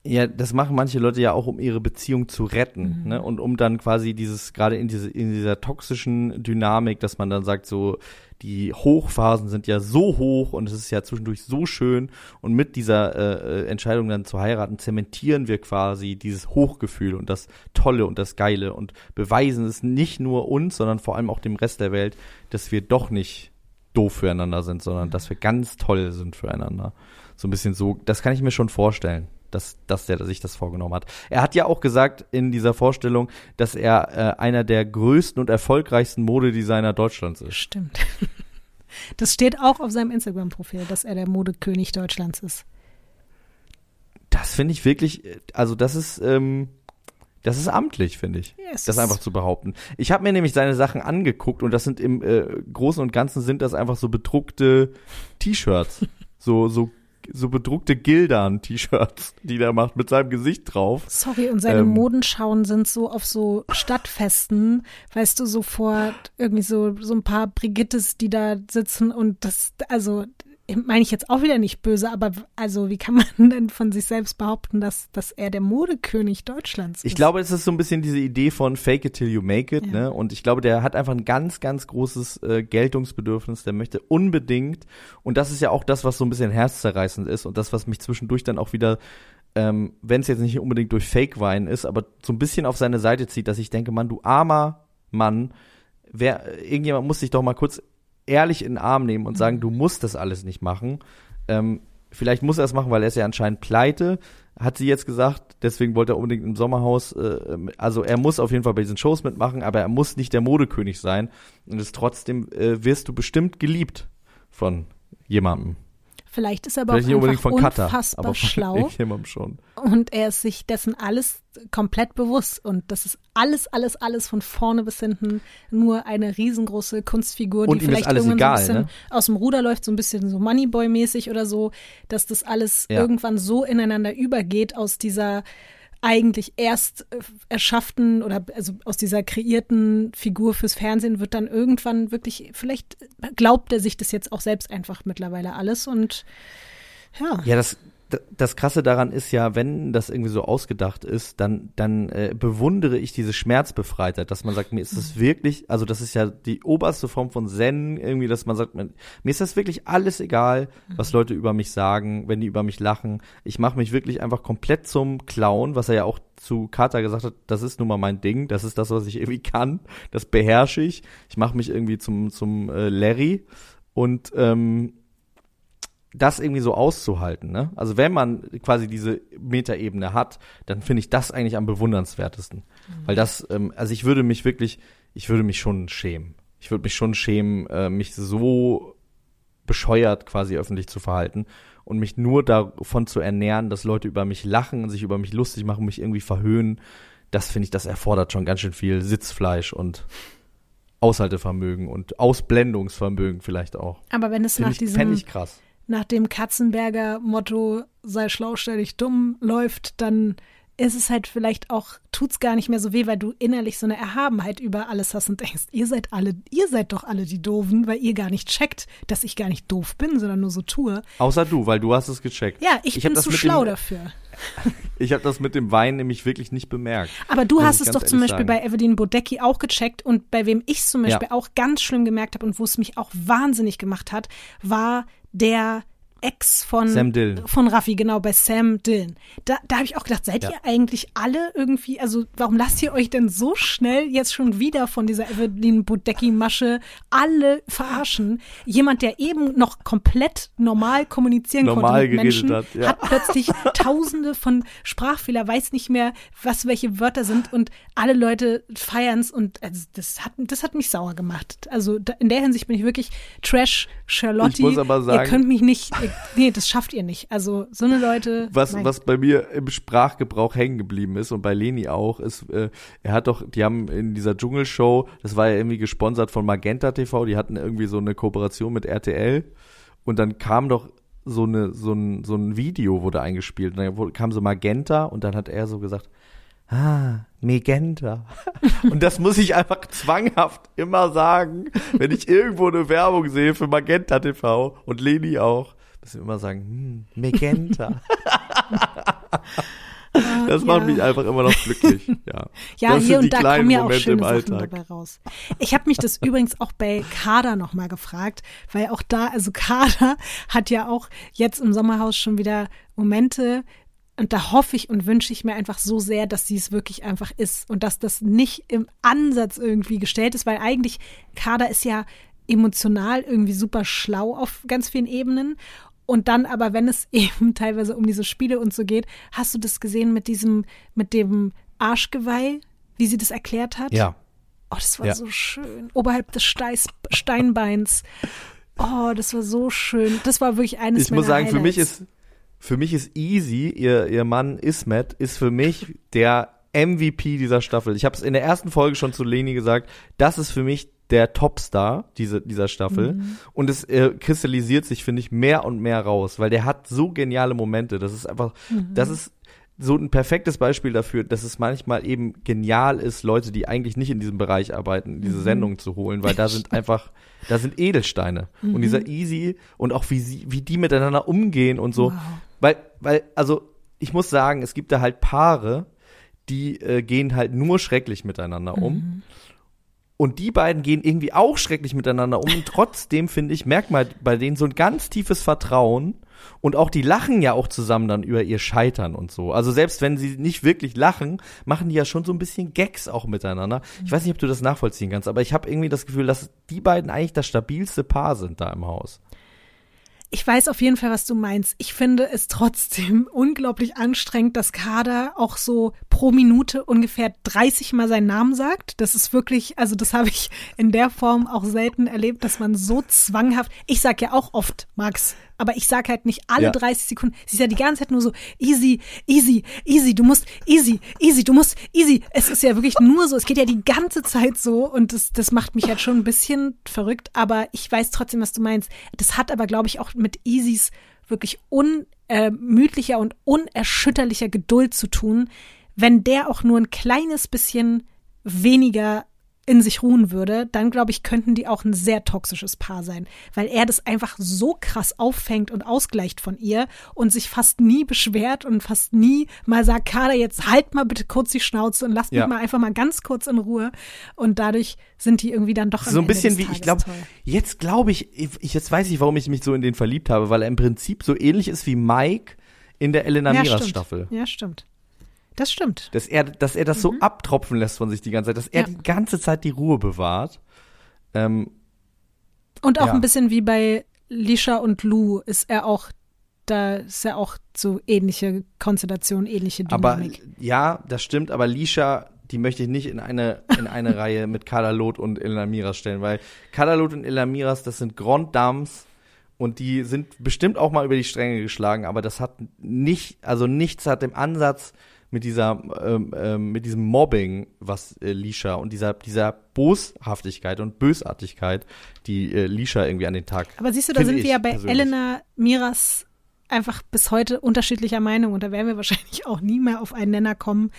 Ja, das machen manche Leute ja auch, um ihre Beziehung zu retten, Mhm. ne? Und um dann quasi dieses, gerade in, diese, in dieser toxischen Dynamik, dass man dann sagt, so, die Hochphasen sind ja so hoch und es ist ja zwischendurch so schön und mit dieser äh, äh, Entscheidung dann zu heiraten, zementieren wir quasi dieses Hochgefühl und das Tolle und das Geile und beweisen es nicht nur uns, sondern vor allem auch dem Rest der Welt, dass wir doch nicht doof füreinander sind, sondern dass wir ganz toll sind füreinander. So ein bisschen so, das kann ich mir schon vorstellen, dass, dass der sich das vorgenommen hat. Er hat ja auch gesagt in dieser Vorstellung, dass er äh, einer der größten und erfolgreichsten Modedesigner Deutschlands ist. Stimmt. Das steht auch auf seinem Instagram-Profil, dass er der Modekönig Deutschlands ist. Das finde ich wirklich, äh, also das ist, ähm, das ist amtlich, finde ich. Ja, es das einfach zu behaupten. Ich habe mir nämlich seine Sachen angeguckt und das sind im äh, Großen und Ganzen sind das einfach so bedruckte T-Shirts. so, so, so bedruckte Gildan-T-Shirts, die der macht mit seinem Gesicht drauf. Sorry, und seine Ähm. Modenschauen sind so auf so Stadtfesten, weißt du, sofort irgendwie so, so ein paar Brigittes, die da sitzen und das, also, meine ich jetzt auch wieder nicht böse, aber also, wie kann man denn von sich selbst behaupten, dass, dass er der Modekönig Deutschlands ist? Ich glaube, es ist so ein bisschen diese Idee von Fake it till you make it, Ja. ne? Und ich glaube, der hat einfach ein ganz, ganz großes äh, Geltungsbedürfnis. Der möchte unbedingt, und das ist ja auch das, was so ein bisschen herzzerreißend ist und das, was mich zwischendurch dann auch wieder, ähm, wenn es jetzt nicht unbedingt durch Fake-Wein ist, aber so ein bisschen auf seine Seite zieht, dass ich denke, Mann, du armer Mann, wer, irgendjemand muss dich doch mal kurz ehrlich in den Arm nehmen und sagen, du musst das alles nicht machen. Ähm, vielleicht muss er es machen, weil er ist ja anscheinend pleite, hat sie jetzt gesagt. Deswegen wollte er unbedingt im Sommerhaus. Äh, also er muss auf jeden Fall bei diesen Shows mitmachen, aber er muss nicht der Modekönig sein. Und es trotzdem äh, wirst du bestimmt geliebt von jemandem. Vielleicht ist er aber Vielleicht nicht auch unbedingt einfach von Cutter, unfassbar aber von schlau schon. und er ist sich dessen alles komplett bewusst und das ist alles, alles, alles von vorne bis hinten nur eine riesengroße Kunstfigur, Und die vielleicht irgendwann egal, so ein bisschen ne? aus dem Ruder läuft, so ein bisschen so Moneyboy-mäßig oder so, dass das alles Ja. irgendwann so ineinander übergeht aus dieser eigentlich erst äh, erschafften oder also aus dieser kreierten Figur fürs Fernsehen wird dann irgendwann wirklich, vielleicht glaubt er sich das jetzt auch selbst einfach mittlerweile alles und ja. Ja, das, das Krasse daran ist ja, wenn das irgendwie so ausgedacht ist, dann, dann äh, bewundere ich diese Schmerzbefreitheit, dass man sagt, mir ist das wirklich, also das ist ja die oberste Form von Zen, irgendwie, dass man sagt, mir, mir ist das wirklich alles egal, was Leute über mich sagen, wenn die über mich lachen. Ich mache mich wirklich einfach komplett zum Clown, was er ja auch zu Carter gesagt hat, das ist nun mal mein Ding, das ist das, was ich irgendwie kann, das beherrsche ich. Ich mache mich irgendwie zum, zum äh, Larry und ähm, das irgendwie so auszuhalten, ne? Also wenn man quasi diese Metaebene hat, dann finde ich das eigentlich am bewundernswertesten. Weil das, ähm, also ich würde mich wirklich, ich würde mich schon schämen. Ich würde mich schon schämen, äh, mich so bescheuert quasi öffentlich zu verhalten und mich nur davon zu ernähren, dass Leute über mich lachen und sich über mich lustig machen, mich irgendwie verhöhnen. Das finde ich, das erfordert schon ganz schön viel Sitzfleisch und Aushaltevermögen und Ausblendungsvermögen vielleicht auch. Aber wenn es Finde nach ich, diesem ich krass. Nach dem Katzenberger Motto sei schlau, stell dich dumm läuft, dann ist es halt vielleicht auch, tut's gar nicht mehr so weh, weil du innerlich so eine Erhabenheit über alles hast und denkst, ihr seid alle, ihr seid doch alle die Doofen, weil ihr gar nicht checkt, dass ich gar nicht doof bin, sondern nur so tue. Außer du, weil du hast es gecheckt. Ja, ich, hab bin zu schlau dem, dafür. Ich habe das mit dem Wein nämlich wirklich nicht bemerkt. Aber du hast ich es doch zum Beispiel sagen. bei Evelyn Bodecki auch gecheckt und bei wem ich zum Beispiel Ja. auch ganz schlimm gemerkt habe und wo es mich auch wahnsinnig gemacht hat, war der Ex von Sam Dillon. von Raffi, genau, bei Sam Dillon. Da, da habe ich auch gedacht, seid Ja. ihr eigentlich alle irgendwie, also warum lasst ihr euch denn so schnell jetzt schon wieder von dieser Evelyn Bodecki-Masche alle verarschen? Jemand, der eben noch komplett normal kommunizieren Normal konnte mit Menschen, hat, ja. plötzlich tausende von Sprachfehler, weiß nicht mehr, was welche Wörter sind und alle Leute feiern's und also das hat, das hat mich sauer gemacht. Also da, in der Hinsicht bin ich wirklich Trash Charlotte. Ich muss aber sagen- ihr könnt mich nicht, nee, das schafft ihr nicht. Also so eine Leute. Was, nein. was bei mir im Sprachgebrauch hängen geblieben ist und bei Leni auch, ist, äh, er hat doch, die haben in dieser Dschungelshow, das war ja irgendwie gesponsert von Magenta TV, die hatten irgendwie so eine Kooperation mit RTL und dann kam doch so, eine, so, ein, so ein Video wurde eingespielt. Und dann kam so Magenta und dann hat er so gesagt, ah, Megenta. und das muss ich einfach zwanghaft immer sagen, wenn ich irgendwo eine Werbung sehe für Magenta TV und Leni auch. Müssen wir immer sagen, hm, Megenta. Das macht ja. mich einfach immer noch glücklich. Ja, Ja, das hier und da kommen ja auch schöne Sachen dabei raus. Ich habe mich das übrigens auch bei Kader nochmal gefragt, weil auch da, also Kader hat ja auch jetzt im Sommerhaus schon wieder Momente und da hoffe ich und wünsche ich mir einfach so sehr, dass sie es wirklich einfach ist und dass das nicht im Ansatz irgendwie gestellt ist, weil eigentlich Kader ist ja emotional irgendwie super schlau auf ganz vielen Ebenen. Und dann aber, wenn es eben teilweise um diese Spiele und so geht, hast du das gesehen mit diesem, mit dem Arschgeweih, wie sie das erklärt hat? Ja. Oh, das war Ja. so schön. Oberhalb des Steis, Steinbeins. Oh, das war so schön. Das war wirklich eines ich meiner muss sagen, für mich Highlights. ist für mich ist Easy, ihr, ihr Mann Ismet, ist für mich der MVP dieser Staffel. Ich habe es in der ersten Folge schon zu Leni gesagt, das ist für mich der Topstar diese, dieser Staffel. Mhm. Und es äh, kristallisiert sich, finde ich, mehr und mehr raus, weil der hat so geniale Momente. Das ist einfach, Mhm. das ist so ein perfektes Beispiel dafür, dass es manchmal eben genial ist, Leute, die eigentlich nicht in diesem Bereich arbeiten, Mhm. diese Sendung zu holen, weil da sind einfach, da sind Edelsteine. Mhm. Und dieser Easy und auch wie sie, wie die miteinander umgehen und so. Wow. Weil, weil, also, ich muss sagen, es gibt da halt Paare, die äh, gehen halt nur schrecklich miteinander um. Und die beiden gehen irgendwie auch schrecklich miteinander um. Und trotzdem, finde ich, merkt man bei denen so ein ganz tiefes Vertrauen. Und auch die lachen ja auch zusammen dann über ihr Scheitern und so. Also selbst wenn sie nicht wirklich lachen, machen die ja schon so ein bisschen Gags auch miteinander. Ich weiß nicht, ob du das nachvollziehen kannst, aber ich habe irgendwie das Gefühl, dass die beiden eigentlich das stabilste Paar sind da im Haus. Ich weiß auf jeden Fall, was du meinst. Ich finde es trotzdem unglaublich anstrengend, dass Kader auch so pro Minute ungefähr 30 Mal seinen Namen sagt. Das ist wirklich, also das habe ich in der Form auch selten erlebt, dass man so zwanghaft, ich sag ja auch oft Max, aber ich sag halt nicht alle Ja. 30 Sekunden. Sie ist ja die ganze Zeit nur so easy, easy, easy, du musst easy, easy, du musst easy. Es ist ja wirklich nur so, es geht ja die ganze Zeit so und das, das macht mich halt schon ein bisschen verrückt, aber ich weiß trotzdem, was du meinst. Das hat aber, glaube ich, auch mit Easys wirklich unermüdlicher und unerschütterlicher Geduld zu tun, wenn der auch nur ein kleines bisschen weniger in sich ruhen würde, dann glaube ich, könnten die auch ein sehr toxisches Paar sein, weil er das einfach so krass auffängt und ausgleicht von ihr und sich fast nie beschwert und fast nie mal sagt, Kader, jetzt halt mal bitte kurz die Schnauze und lass Ja. mich mal einfach mal ganz kurz in Ruhe und dadurch sind die irgendwie dann doch so ein bisschen wie, ich glaube, jetzt glaube ich, ich, jetzt weiß ich, warum ich mich so in den verliebt habe, weil er im Prinzip so ähnlich ist wie Mike in der Elena ja, Miras stimmt. Staffel. Ja, stimmt. Das stimmt. Dass er, dass er das so abtropfen lässt von sich die ganze Zeit, dass er Mhm. Ja. die ganze Zeit die Ruhe bewahrt. Ähm, Und auch Ja. ein bisschen wie bei Lisha und Lou ist er auch, da ist er auch so ähnliche Konstellation, ähnliche aber Dynamik. ja, das stimmt, aber Lisha, die möchte ich nicht in eine, in eine Reihe mit Kadalot und Elena Miras stellen, weil Kadalot und Elena Miras, das sind Grand Dames und die sind bestimmt auch mal über die Stränge geschlagen, aber das hat nicht, also nichts hat im Ansatz mit dieser, ähm, ähm, mit diesem Mobbing, was äh, Lisha und dieser, dieser Boshaftigkeit und Bösartigkeit, die äh, Lisha irgendwie an den Tag. Aber siehst du, da sind wir ja bei persönlich. Elena Miras einfach bis heute unterschiedlicher Meinung und da werden wir wahrscheinlich auch nie mehr auf einen Nenner kommen.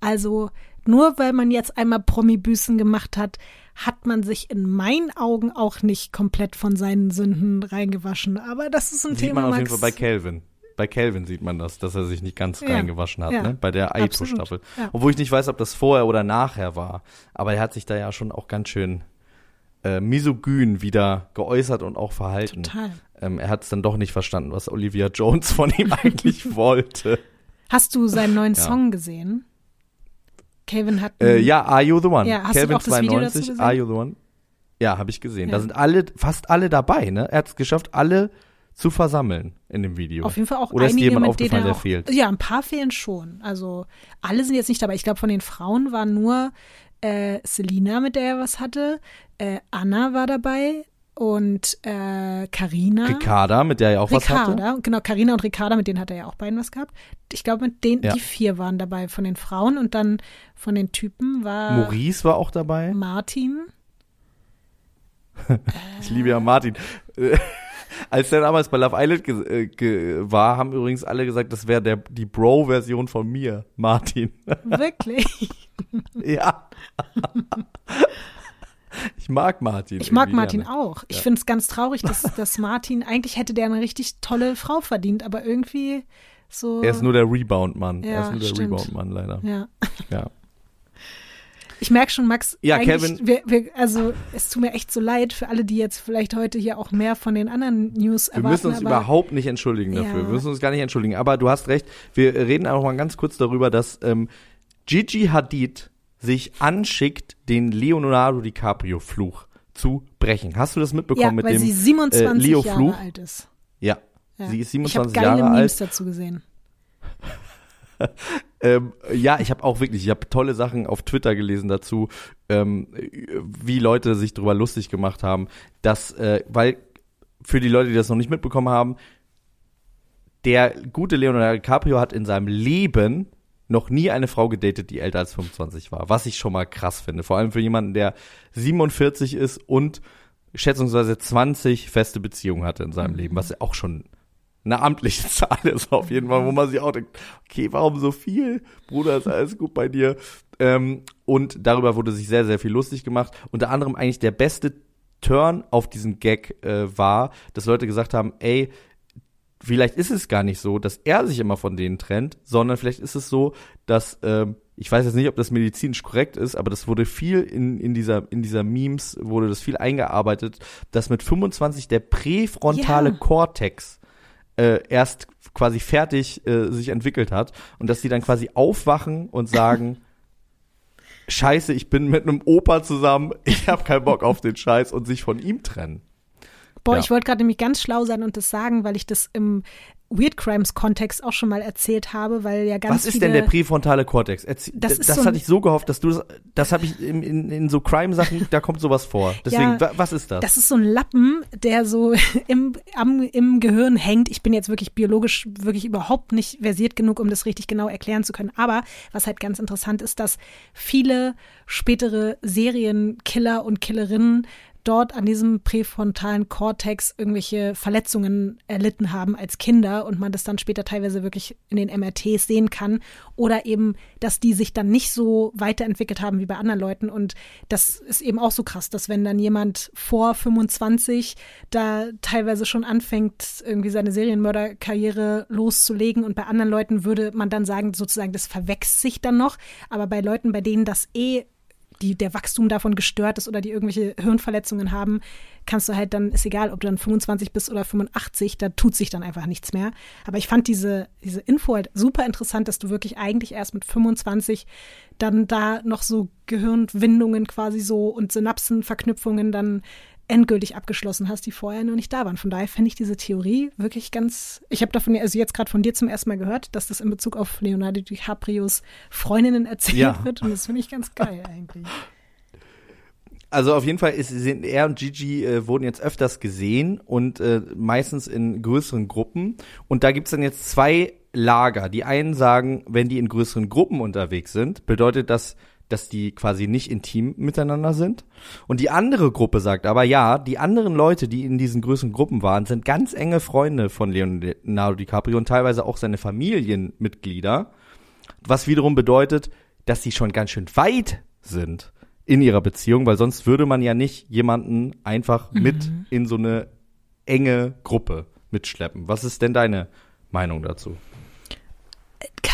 Also nur weil man jetzt einmal Promi-Büßen gemacht hat, hat man sich in meinen Augen auch nicht komplett von seinen Sünden reingewaschen. Aber das ist ein Sieht Thema, man auf Max. jeden Fall bei Calvin. Bei Calvin sieht man das, dass er sich nicht ganz Ja. reingewaschen hat, Ja. ne? Bei der. Aito-Staffel. Ja. Obwohl ich nicht weiß, ob das vorher oder nachher war. Aber er hat sich da ja schon auch ganz schön äh, misogyn wieder geäußert und auch verhalten. Total. Ähm, er hat es dann doch nicht verstanden, was Olivia Jones von ihm eigentlich wollte. Hast du seinen neuen. Song gesehen? Calvin hat Äh, ja, Are You the One? Ja, hast du Calvin auch das Video dazu 92, gesehen? Are You the One? Ja, habe ich gesehen. Da sind alle, fast alle dabei, ne? Er hat es geschafft, alle zu versammeln in dem Video. Auf jeden Fall auch Oder ist einige, dir jemand aufgefallen, er der auch, fehlt? Ja, ein paar fehlen schon. Also alle sind jetzt nicht dabei. Ich glaube, von den Frauen war nur äh, Selina, mit der er was hatte. Äh, Anna war dabei und äh, Carina. Ricarda, mit der er auch was hatte. Ricarda, genau, Carina und Ricarda, mit denen hat er ja auch beiden was gehabt. Ich glaube, mit denen, Ja. die vier waren dabei von den Frauen und dann von den Typen war Maurice war auch dabei. Martin. Ich liebe ja Martin. Als der damals bei Love Island äh, war, haben übrigens alle gesagt, das wäre die Bro-Version von mir, Martin. Wirklich. ja. ich mag Martin. Ich mag Martin gerne. auch. Ich Ja. finde es ganz traurig, dass, dass Martin, eigentlich hätte der eine richtig tolle Frau verdient, aber irgendwie so. Er ist nur der Rebound-Mann. er Ja, ist nur der. Rebound-Mann, leider. ja. Ja. Ich merke schon, Max, Ja, Kevin- Wir, wir, also es tut mir echt so leid für alle, die jetzt vielleicht heute hier auch mehr von den anderen News Wir erwarten. müssen uns aber überhaupt nicht entschuldigen Ja. dafür. Wir müssen uns gar nicht entschuldigen. Aber du hast recht. Wir reden auch mal ganz kurz darüber, dass ähm, Gigi Hadid sich anschickt, den Leonardo DiCaprio-Fluch zu brechen. Hast du das mitbekommen ja, mit weil dem sie 27 äh, Leo Jahre Fluch? alt ist. Ja. Ja. Sie ist ich habe 27 geile Jahre Memes alt. dazu gesehen. Ähm, ja, ich habe auch wirklich, ich habe tolle Sachen auf Twitter gelesen dazu, ähm, wie Leute sich darüber lustig gemacht haben, dass, äh, weil für die Leute, die das noch nicht mitbekommen haben, der gute Leonardo DiCaprio hat in seinem Leben noch nie eine Frau gedatet, die älter als 25 war, was ich schon mal krass finde. Vor allem für jemanden, der 47 ist und schätzungsweise 20 feste Beziehungen hatte in seinem Leben, was auch schon eine amtliche Zahl ist auf jeden Fall, wo man sich auch denkt, okay, warum so viel? Bruder, ist alles gut bei dir? Ähm, und darüber wurde sich sehr, sehr viel lustig gemacht. Unter anderem eigentlich der beste Turn auf diesen Gag äh, war, dass Leute gesagt haben, ey, vielleicht ist es gar nicht so, dass er sich immer von denen trennt, sondern vielleicht ist es so, dass ähm, ich weiß jetzt nicht, ob das medizinisch korrekt ist, aber das wurde viel in, in dieser in dieser Memes wurde das viel eingearbeitet, dass mit 25 der präfrontale Ja. Cortex äh, erst quasi fertig äh, sich entwickelt hat und dass die dann quasi aufwachen und sagen Scheiße, ich bin mit einem Opa zusammen, ich habe keinen Bock auf den Scheiß und sich von ihm trennen. Boah, Ja. ich wollte gerade nämlich ganz schlau sein und das sagen, weil ich das im Weird Crimes Kontext auch schon mal erzählt habe, weil ja ganz Was ist denn der präfrontale Kortex? Erzie Das das ist so hatte ich so gehofft, dass du das, das habe ich in, in, in so Crime-Sachen, da kommt sowas vor. Deswegen, Ja, wa- was ist das? Das ist so ein Lappen, der so im, am, im Gehirn hängt. Ich bin jetzt wirklich biologisch wirklich überhaupt nicht versiert genug, um das richtig genau erklären zu können. Aber was halt ganz interessant ist, dass viele spätere Serienkiller und Killerinnen dort an diesem präfrontalen Kortex irgendwelche Verletzungen erlitten haben als Kinder und man das dann später teilweise wirklich in den MRTs sehen kann oder eben, dass die sich dann nicht so weiterentwickelt haben wie bei anderen Leuten. Und das ist eben auch so krass, dass wenn dann jemand vor 25 da teilweise schon anfängt, irgendwie seine Serienmörderkarriere loszulegen und bei anderen Leuten würde man dann sagen, sozusagen, das verwächst sich dann noch, aber bei Leuten, bei denen das eh die, der Wachstum davon gestört ist oder die irgendwelche Hirnverletzungen haben, kannst du halt dann, ist egal, ob du dann 25 bist oder 85, da tut sich dann einfach nichts mehr. Aber ich fand diese, diese Info halt super interessant, dass du wirklich eigentlich erst mit 25 dann da noch so Gehirnwindungen quasi so und Synapsenverknüpfungen dann endgültig abgeschlossen hast, die vorher noch nicht da waren. Von daher finde ich diese Theorie wirklich ganz. Ich habe davon, also jetzt gerade von dir zum ersten Mal gehört, dass das in Bezug auf Leonardo DiCaprios Freundinnen erzählt Ja. wird und das finde ich ganz geil eigentlich. Also auf jeden Fall ist, sind er und Gigi äh, wurden jetzt öfters gesehen und äh, meistens in größeren Gruppen. Und da gibt's dann jetzt zwei Lager. Die einen sagen, wenn die in größeren Gruppen unterwegs sind, bedeutet das, dass die quasi nicht intim miteinander sind. Und die andere Gruppe sagt aber, ja, die anderen Leute, die in diesen größeren Gruppen waren, sind ganz enge Freunde von Leonardo DiCaprio und teilweise auch seine Familienmitglieder. Was wiederum bedeutet, dass sie schon ganz schön weit sind in ihrer Beziehung, weil sonst würde man ja nicht jemanden einfach mit in so eine enge Gruppe mitschleppen. Was ist denn deine Meinung dazu?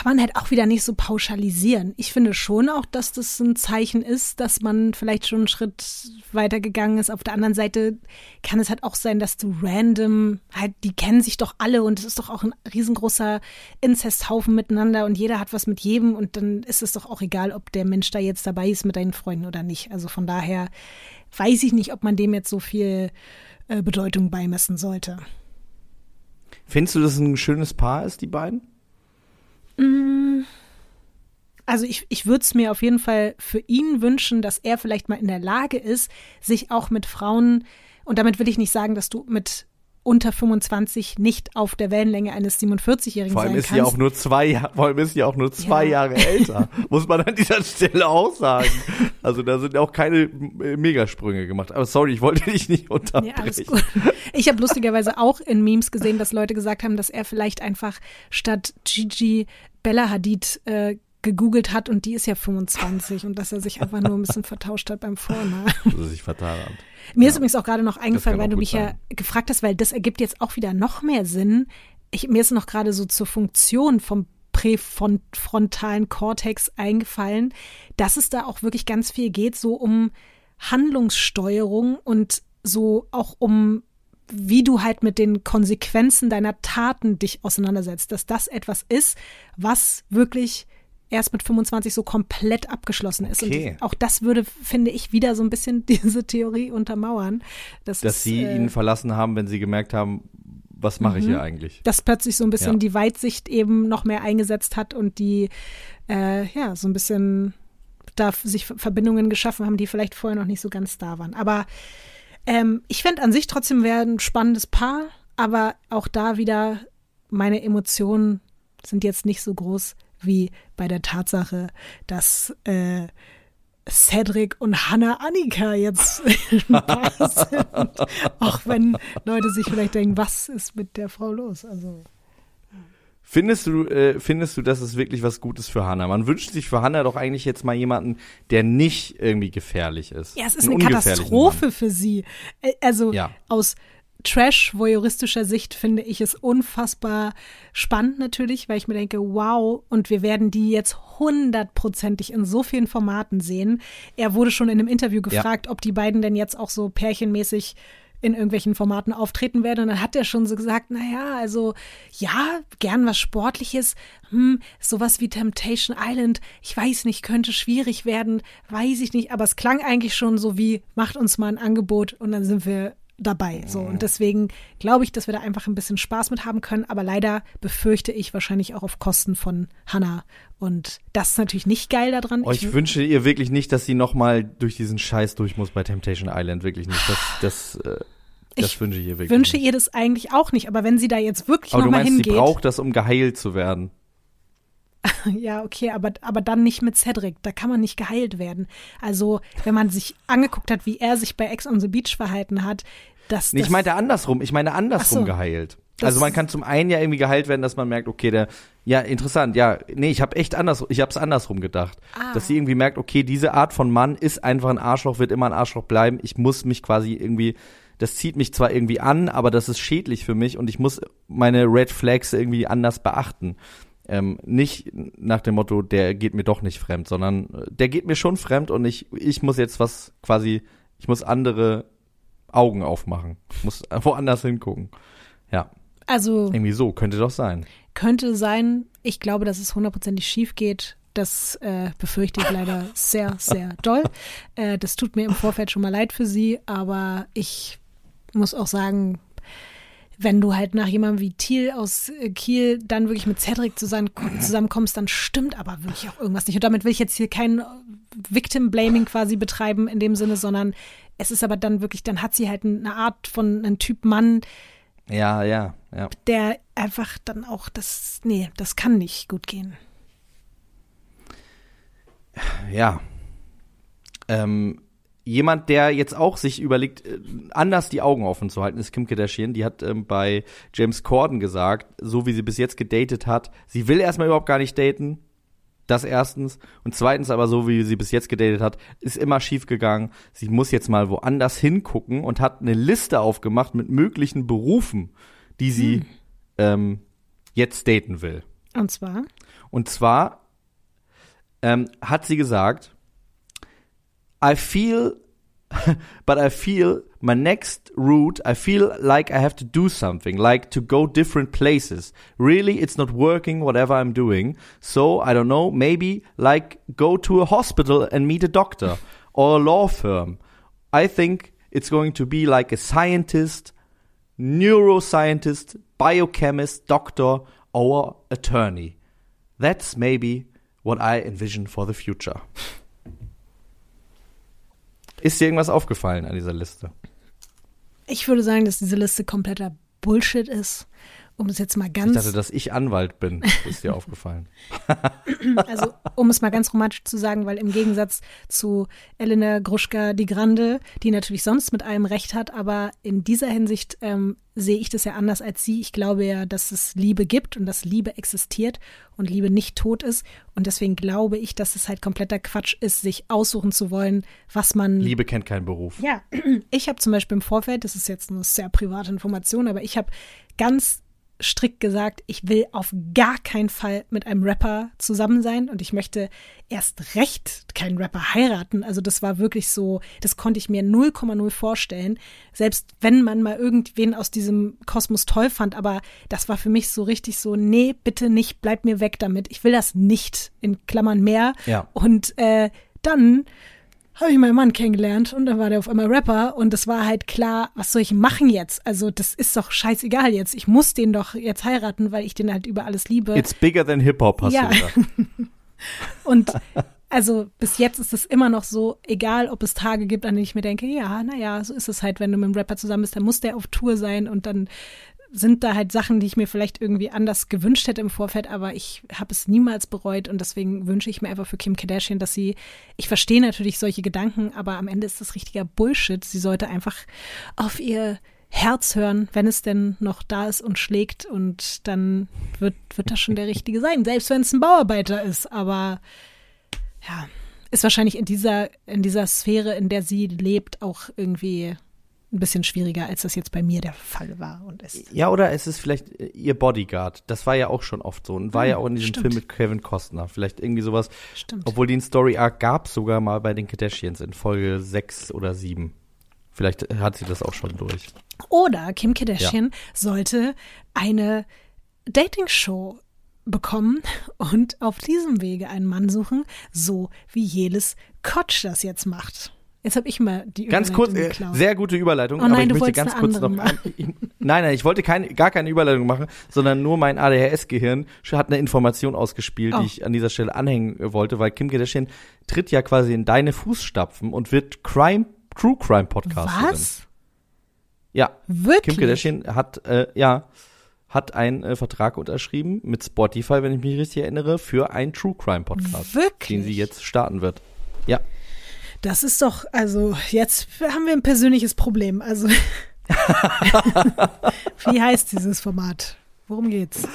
Kann man halt auch wieder nicht so pauschalisieren. Ich finde schon auch, dass das ein Zeichen ist, dass man vielleicht schon einen Schritt weiter gegangen ist. Auf der anderen Seite kann es halt auch sein, dass du random, halt, die kennen sich doch alle und es ist doch auch ein riesengroßer Inzesthaufen miteinander und jeder hat was mit jedem und dann ist es doch auch egal, ob der Mensch da jetzt dabei ist mit deinen Freunden oder nicht. Also von daher weiß ich nicht, ob man dem jetzt so viel äh, Bedeutung beimessen sollte. Findest du, dass es ein schönes Paar ist, die beiden? Also ich, ich würde es mir auf jeden Fall für ihn wünschen, dass er vielleicht mal in der Lage ist, sich auch mit Frauen, und damit will ich nicht sagen, dass du mit unter 25 nicht auf der Wellenlänge eines 47-Jährigen Vor allem sein ist sie kannst. auch nur zwei, Jahre- vor allem ist sie auch nur zwei Ja. Jahre älter. Muss man an dieser Stelle auch sagen. Also da sind auch keine Megasprünge gemacht. Aber sorry, ich wollte dich nicht unterbrechen. Ja. Ich habe lustigerweise auch in Memes gesehen, dass Leute gesagt haben, dass er vielleicht einfach statt Gigi Bella Hadid äh, gegoogelt hat und die ist ja 25 und dass er sich einfach nur ein bisschen vertauscht hat beim Vornamen. Dass er sich vertan hat. Mir ist übrigens auch gerade noch eingefallen, weil du mich ja sein. gefragt hast, weil das ergibt jetzt auch wieder noch mehr Sinn. Ich, mir ist noch gerade so zur Funktion vom präfrontalen Kortex eingefallen, dass es da auch wirklich ganz viel geht, so um Handlungssteuerung und so auch um wie du halt mit den Konsequenzen deiner Taten dich auseinandersetzt, dass das etwas ist, was wirklich erst mit 25 so komplett abgeschlossen ist. Okay. Und auch das würde, finde ich, wieder so ein bisschen diese Theorie untermauern. Dass, Dass es, sie äh, ihn verlassen haben, wenn sie gemerkt haben, was mache ich hier eigentlich? dass plötzlich so ein bisschen Ja. die Weitsicht eben noch mehr eingesetzt hat und die, äh, ja, so ein bisschen da sich Verbindungen geschaffen haben, die vielleicht vorher noch nicht so ganz da waren. Aber ähm, ich fände an sich trotzdem wäre ein spannendes Paar, aber auch da wieder meine Emotionen sind jetzt nicht so groß wie bei der Tatsache, dass äh, Cedric und Hannah Annika jetzt ein Paar sind. Auch wenn Leute sich vielleicht denken, was ist mit der Frau los? Also Findest du, äh, findest du, das ist wirklich was Gutes für Hannah? Man wünscht sich für Hannah doch eigentlich jetzt mal jemanden, der nicht irgendwie gefährlich ist. Ja, es ist Einen eine Katastrophe für sie. Äh, Also Ja. aus Trash-voyeuristischer Sicht finde ich es unfassbar spannend natürlich, weil ich mir denke, wow, und wir werden die jetzt hundertprozentig in so vielen Formaten sehen. Er wurde schon in einem Interview Ja. gefragt, ob die beiden denn jetzt auch so pärchenmäßig in irgendwelchen Formaten auftreten werden. Und dann hat er schon so gesagt, na ja, also ja, gern was Sportliches, hm, sowas wie Temptation Island, ich weiß nicht, könnte schwierig werden, weiß ich nicht, aber es klang eigentlich schon so wie, macht uns mal ein Angebot und dann sind wir dabei. So, und deswegen glaube ich, dass wir da einfach ein bisschen Spaß mit haben können, aber leider befürchte ich wahrscheinlich auch auf Kosten von Hannah. Und das ist natürlich nicht geil daran. Oh, ich wünsche ihr wirklich nicht, dass sie nochmal durch diesen Scheiß durch muss bei Temptation Island. Wirklich nicht. Das, das, äh, das Ich wünsche ich ihr wirklich wünsche nicht. ihr das eigentlich auch nicht, aber wenn sie da jetzt wirklich Aber du nochmal meinst, hingeht. sie braucht das, um geheilt zu werden. Ja, okay, aber, aber dann nicht mit Cedric. Da kann man nicht geheilt werden. Also, wenn man sich angeguckt hat, wie er sich bei Ex on the Beach verhalten hat, das. Nee, ich meinte andersrum. Ich meine andersrum so. geheilt. Also man kann zum einen ja irgendwie geheilt werden, dass man merkt, okay, der, ja, interessant, ja, nee, ich habe echt anders, ich habe es andersrum gedacht. Ah. Dass sie irgendwie merkt, okay, diese Art von Mann ist einfach ein Arschloch, wird immer ein Arschloch bleiben. Ich muss mich quasi irgendwie, das zieht mich zwar irgendwie an, aber das ist schädlich für mich und ich muss meine Red Flags irgendwie anders beachten. Ähm, nicht nach dem Motto, der geht mir doch nicht fremd, sondern äh, der geht mir schon fremd und ich, ich muss jetzt was quasi, ich muss andere Augen aufmachen. Ich muss woanders hingucken. Ja, also, irgendwie so, könnte doch sein. könnte sein. Ich glaube, dass es hundertprozentig schief geht. Das äh, befürchte ich leider sehr, sehr doll. Äh, das tut mir im Vorfeld schon mal leid für sie, aber ich muss auch sagen, wenn du halt nach jemandem wie Thiel aus äh, Kiel dann wirklich mit Cedric zusammen, zusammenkommst, dann stimmt aber wirklich auch irgendwas nicht. Und damit will ich jetzt hier kein äh, Victim-Blaming quasi betreiben in dem Sinne, sondern es ist aber dann wirklich, dann hat sie halt eine Art von einem Typ Mann, Ja, ja, ja. der einfach dann auch das, nee, das kann nicht gut gehen. Ja. Ähm, jemand, der jetzt auch sich überlegt, äh, anders die Augen offen zu halten, ist Kim Kardashian. Die hat ähm, bei James Corden gesagt, so wie sie bis jetzt gedatet hat, sie will erstmal überhaupt gar nicht daten. Das erstens. Und zweitens aber so, wie sie bis jetzt gedatet hat, ist immer schief gegangen. Sie muss jetzt mal woanders hingucken und hat eine Liste aufgemacht mit möglichen Berufen, die sie ähm, jetzt daten will. Und zwar, Und zwar ähm, hat sie gesagt, I feel, but I feel my next route, I feel like I have to do something, like to go different places. Really, it's not working, whatever I'm doing. So, I don't know, maybe like go to a hospital and meet a doctor or a law firm. I think it's going to be like a scientist, neuroscientist, biochemist, doctor, or attorney. That's maybe what I envision for the future. Ist dir irgendwas aufgefallen an dieser Liste? ich würde sagen, dass diese Liste kompletter Bullshit ist, um es jetzt mal Ich ganz dachte, dass ich Anwalt bin. Ist dir aufgefallen. Also, um es mal ganz romantisch zu sagen, weil im Gegensatz zu Elena Gruschka die Grande, die natürlich sonst mit allem recht hat, aber in dieser Hinsicht ähm, sehe ich das ja anders als sie. Ich glaube ja, dass es Liebe gibt und dass Liebe existiert und Liebe nicht tot ist. Und deswegen glaube ich, dass es halt kompletter Quatsch ist, sich aussuchen zu wollen, was man Liebe kennt keinen Beruf. ja, ich habe zum Beispiel im Vorfeld, das ist jetzt eine sehr private Information, aber ich habe ganz strikt gesagt, ich will auf gar keinen Fall mit einem Rapper zusammen sein und ich möchte erst recht keinen Rapper heiraten. Also das war wirklich so, das konnte ich mir 0,0 vorstellen. Selbst wenn man mal irgendwen aus diesem Kosmos toll fand, aber das war für mich so richtig so, nee, bitte nicht, bleib mir weg damit. Ich will das nicht, in Klammern mehr. Ja. Und äh, dann habe ich meinen Mann kennengelernt und dann war der auf einmal Rapper und es war halt klar, was soll ich machen jetzt? Also das ist doch scheißegal jetzt. Ich muss den doch jetzt heiraten, weil ich den halt über alles liebe. It's bigger than Hip-Hop, hast Ja. du gesagt. Und also bis jetzt ist es immer noch so, egal ob es Tage gibt, an denen ich mir denke, ja, naja, so ist es halt, wenn du mit einem Rapper zusammen bist, dann muss der auf Tour sein und dann sind da halt Sachen, die ich mir vielleicht irgendwie anders gewünscht hätte im Vorfeld, aber ich habe es niemals bereut und deswegen wünsche ich mir einfach für Kim Kardashian, dass sie, ich verstehe natürlich solche Gedanken, aber am Ende ist das richtiger Bullshit. Sie sollte einfach auf ihr Herz hören, wenn es denn noch da ist und schlägt und dann wird, wird das schon der Richtige sein, selbst wenn es ein Bauarbeiter ist, aber ja, ist wahrscheinlich in dieser, in dieser Sphäre, in der sie lebt, auch irgendwie ein bisschen schwieriger, als das jetzt bei mir der Fall war und ist. Ja, oder es ist vielleicht äh, ihr Bodyguard. Das war ja auch schon oft so. Und war ja auch in diesem stimmt. Film mit Kevin Costner. Vielleicht irgendwie sowas. Stimmt. Obwohl den Story Arc gab es sogar mal bei den Kardashians in Folge 6 oder 7. Vielleicht hat sie das auch schon durch. Oder Kim Kardashian sollte eine Dating-Show bekommen und auf diesem Wege einen Mann suchen, so wie Jelis Kotsch das jetzt macht. Jetzt habe ich mal die Ganz kurz, Überleitung äh, sehr gute Überleitung, Oh nein, aber ich du möchte ganz kurz noch. Nein, nein, ich wollte keine, gar keine Überleitung machen, sondern nur mein ADHS-Gehirn hat eine Information ausgespielt, Oh. die ich an dieser Stelle anhängen wollte, weil Kim Kardashian tritt ja quasi in deine Fußstapfen und wird Crime, True Crime Podcasterin. Was? Ja. Wirklich? Kim Kardashian hat, äh, ja, hat einen äh, Vertrag unterschrieben mit Spotify, wenn ich mich richtig erinnere, für einen True Crime Podcast, Wirklich? den sie jetzt starten wird. Ja. Das ist doch, also jetzt haben wir ein persönliches Problem. Also, wie heißt dieses Format? Worum geht's?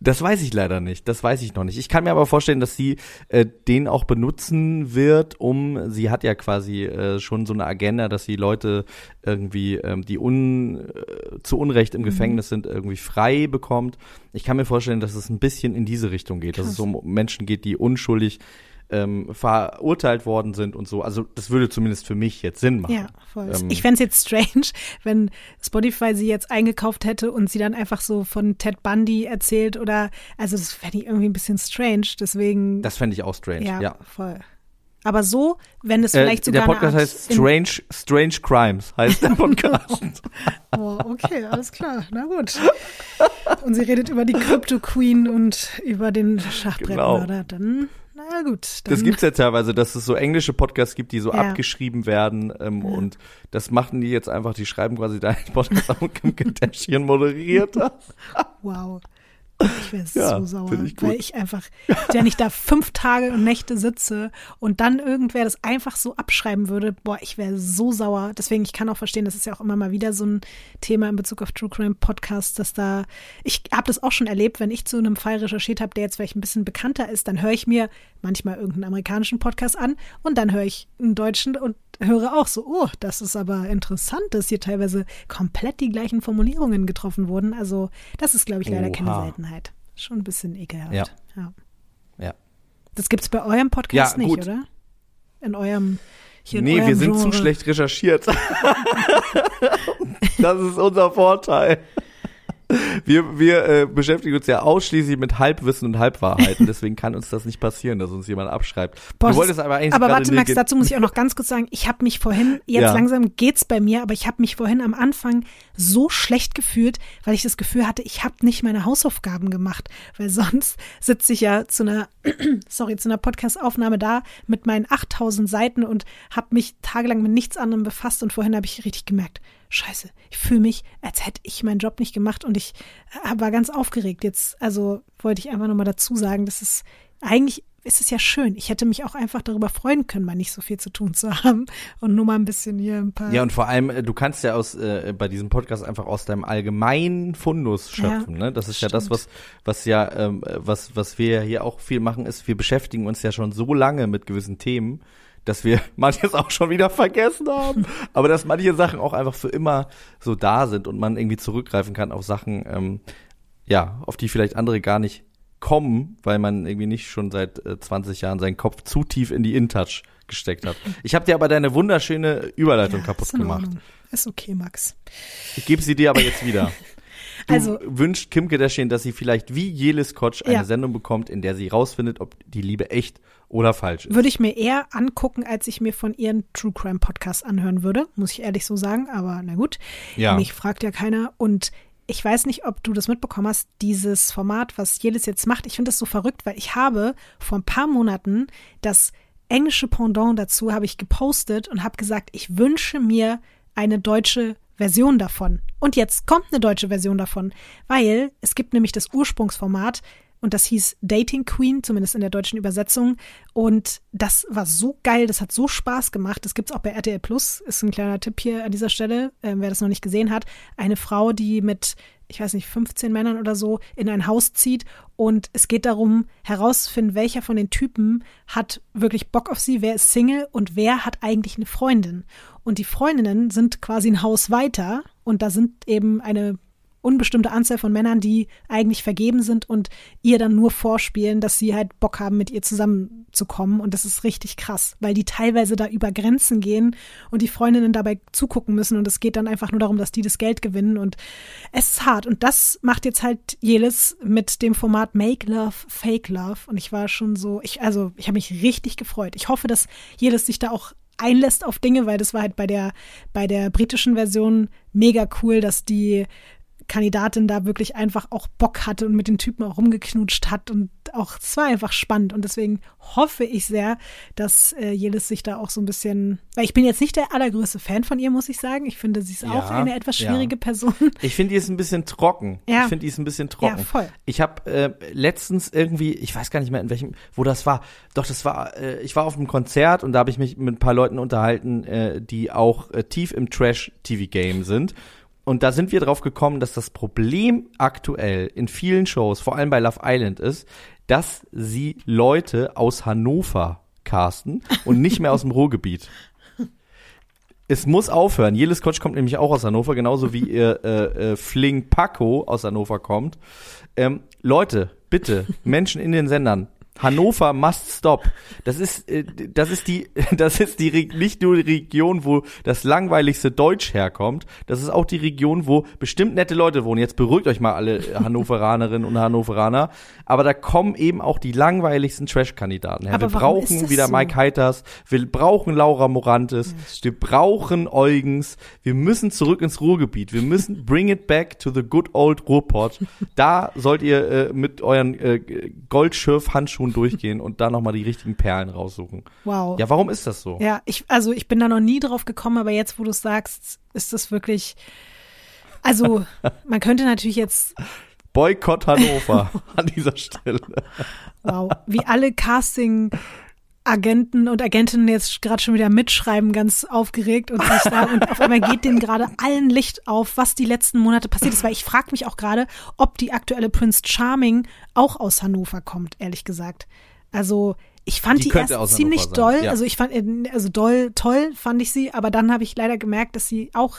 Das weiß ich leider nicht. Das weiß ich noch nicht. Ich kann mir aber vorstellen, dass sie äh, den auch benutzen wird, um, sie hat ja quasi äh, schon so eine Agenda, dass sie Leute irgendwie, ähm, die un, äh, zu Unrecht im Mhm. Gefängnis sind, irgendwie frei bekommt. Ich kann mir vorstellen, dass es ein bisschen in diese Richtung geht, dass es Krass. um Menschen geht, die unschuldig ähm, verurteilt worden sind und so. Also das würde zumindest für mich jetzt Sinn machen. Ja, voll. Ähm, ich fände es jetzt strange, wenn Spotify sie jetzt eingekauft hätte und sie dann einfach so von Ted Bundy erzählt oder, also das fände ich irgendwie ein bisschen strange, deswegen, Das fände ich auch strange. ja, ja. voll. Aber so, wenn es Äh, vielleicht sogar der Podcast heißt Strange, Strange Crimes, heißt der Podcast. Oh, okay, alles klar. Na gut. Und sie redet über die Crypto Queen und über den Schachbrettmörder. Dann, na gut. Dann, Das gibt's ja teilweise, dass es so englische Podcasts gibt, die so Ja. abgeschrieben werden. Ähm, Und das machen die jetzt einfach, die schreiben quasi deinen Podcast auf und Kim Kardashian moderiert das. Wow. Ich wäre Ja, so sauer, ich weil ich einfach, wenn ich da fünf Tage und Nächte sitze und dann irgendwer das einfach so abschreiben würde, boah, ich wäre so sauer. Deswegen, ich kann auch verstehen, das ist ja auch immer mal wieder so ein Thema in Bezug auf True Crime Podcasts, dass da, ich habe das auch schon erlebt, wenn ich zu einem Fall recherchiert habe, der jetzt vielleicht ein bisschen bekannter ist, dann höre ich mir manchmal irgendeinen amerikanischen Podcast an und dann höre ich einen deutschen und höre auch so, oh, das ist aber interessant, dass hier teilweise komplett die gleichen Formulierungen getroffen wurden. Also das ist, glaube ich, leider keine Oha. Seltenheit. Schon ein bisschen ekelhaft. Ja. ja. Ja. Das gibt's bei eurem Podcast Ja, nicht, oder? In eurem hier in Nee, eurem wir sind zu Genre. schlecht recherchiert. das ist unser Vorteil. Wir, wir äh, beschäftigen uns ja ausschließlich mit Halbwissen und Halbwahrheiten, deswegen kann uns das nicht passieren, dass uns jemand abschreibt. Boah, du wolltest aber eigentlich Aber warte, Max, dazu muss ich auch noch ganz kurz sagen, ich habe mich vorhin, jetzt Ja. langsam geht's bei mir, aber ich habe mich vorhin am Anfang so schlecht gefühlt, weil ich das Gefühl hatte, ich habe nicht meine Hausaufgaben gemacht, weil sonst sitze ich ja zu einer, sorry, zu einer Podcast-Aufnahme da mit meinen 8000 Seiten und habe mich tagelang mit nichts anderem befasst und vorhin habe ich richtig gemerkt, scheiße, ich fühle mich, als hätte ich meinen Job nicht gemacht und ich äh, war ganz aufgeregt. Jetzt, also wollte ich einfach nochmal dazu sagen, dass es eigentlich ist es ja schön. Ich hätte mich auch einfach darüber freuen können, mal nicht so viel zu tun zu haben und nur mal ein bisschen hier ein paar. Ja, und vor allem, äh, du kannst ja aus äh, bei diesem Podcast einfach aus deinem allgemeinen Fundus schöpfen. Ja, ne? Das ist stimmt. ja das, was, was ja, ähm, was, was wir hier auch viel machen, ist, wir beschäftigen uns ja schon so lange mit gewissen Themen, dass wir manches auch schon wieder vergessen haben. Aber dass manche Sachen auch einfach für immer so da sind und man irgendwie zurückgreifen kann auf Sachen, ähm, ja, auf die vielleicht andere gar nicht kommen, weil man irgendwie nicht schon seit äh, 20 Jahren seinen Kopf zu tief in die InTouch gesteckt hat. Ich habe dir aber deine wunderschöne Überleitung Ja, kaputt ist gemacht. Ist okay, Max. Ich gebe sie dir aber jetzt wieder. Du Also- wünscht Kim Kardashian, dass sie vielleicht wie Jelis Kotsch eine Ja. Sendung bekommt, in der sie rausfindet, ob die Liebe echt oder falsch ist. Würde ich mir eher angucken, als ich mir von ihren True Crime Podcasts anhören würde, muss ich ehrlich so sagen, aber na gut. Ja. Mich fragt ja keiner und ich weiß nicht, ob du das mitbekommen hast, dieses Format, was Jelis jetzt macht. Ich finde das so verrückt, weil ich habe vor ein paar Monaten das englische Pendant dazu habe ich gepostet und habe gesagt, ich wünsche mir eine deutsche Version davon. Und jetzt kommt eine deutsche Version davon, weil es gibt nämlich das Ursprungsformat und das hieß Dating Queen, zumindest in der deutschen Übersetzung. Und das war so geil, das hat so Spaß gemacht. Das gibt's auch bei RTL Plus, ist ein kleiner Tipp hier an dieser Stelle, äh, wer das noch nicht gesehen hat. Eine Frau, die mit, ich weiß nicht, 15 Männern oder so in ein Haus zieht und es geht darum, herauszufinden, welcher von den Typen hat wirklich Bock auf sie, wer ist Single und wer hat eigentlich eine Freundin. Und die Freundinnen sind quasi ein Haus weiter und da sind eben eine unbestimmte Anzahl von Männern, die eigentlich vergeben sind und ihr dann nur vorspielen, dass sie halt Bock haben, mit ihr zusammenzukommen. Und das ist richtig krass, weil die teilweise da über Grenzen gehen und die Freundinnen dabei zugucken müssen. Und es geht dann einfach nur darum, dass die das Geld gewinnen. Und es ist hart. Und das macht jetzt halt Jelis mit dem Format Make Love, Fake Love. Und ich war schon so, ich, also ich habe mich richtig gefreut. Ich hoffe, dass Jelis sich da auch einlässt auf Dinge, weil das war halt bei der, bei der britischen Version mega cool, dass die Kandidatin da wirklich einfach auch Bock hatte und mit den Typen auch rumgeknutscht hat und auch, es war einfach spannend und deswegen hoffe ich sehr, dass äh, Jelis sich da auch so ein bisschen, weil ich bin jetzt nicht der allergrößte Fan von ihr, muss ich sagen. Ich finde, sie ist auch Ja, eine etwas ja. schwierige Person. Ich finde, die ist ein bisschen trocken. Ja. Ich finde, die ist ein bisschen trocken. Ja, voll. Ich habe äh, letztens irgendwie, ich weiß gar nicht mehr in welchem, wo das war. Doch, das war, äh, ich war auf einem Konzert und da habe ich mich mit ein paar Leuten unterhalten, äh, die auch äh, tief im Trash-TV-Game sind. Und da sind wir drauf gekommen, dass das Problem aktuell in vielen Shows, vor allem bei Love Island, ist, dass sie Leute aus Hannover casten und nicht mehr aus dem Ruhrgebiet. Es muss aufhören. Jelis Kotsch kommt nämlich auch aus Hannover, genauso wie ihr äh, äh, Fling Paco aus Hannover kommt. Ähm, Leute, bitte, Menschen in den Sendern, Hannover must stop. Das ist, äh, das ist die, das ist die nicht nur die Region, wo das langweiligste Deutsch herkommt. Das ist auch die Region, wo bestimmt nette Leute wohnen. Jetzt beruhigt euch mal alle Hannoveranerinnen und Hannoveraner. Aber da kommen eben auch die langweiligsten Trash-Kandidaten her. Aber wir brauchen wieder so? Mike Heiters. Wir brauchen Laura Morantes. wir brauchen Eugens. Wir müssen zurück ins Ruhrgebiet. Wir müssen bring it back to the good old Ruhrpott. Da sollt ihr äh, mit euren äh, Goldschürf-Handschuhen durchgehen und da nochmal die richtigen Perlen raussuchen. Wow. Ja, warum ist das so? Ja, ich, also ich bin da noch nie drauf gekommen, aber jetzt, wo du es sagst, ist das wirklich. Also, man könnte natürlich jetzt, Boykott Hannover an dieser Stelle. wow, wie alle Casting-Agenten und Agentinnen jetzt gerade schon wieder mitschreiben, ganz aufgeregt und sich sagen, und auf einmal geht denen gerade allen Licht auf, was die letzten Monate passiert ist, weil ich frage mich auch gerade, ob die aktuelle Prince Charming auch aus Hannover kommt, ehrlich gesagt. Also, ich fand Die die, erst ziemlich sein, doll, ja. also ich fand, äh, also doll, toll fand ich sie, aber dann habe ich leider gemerkt, dass sie auch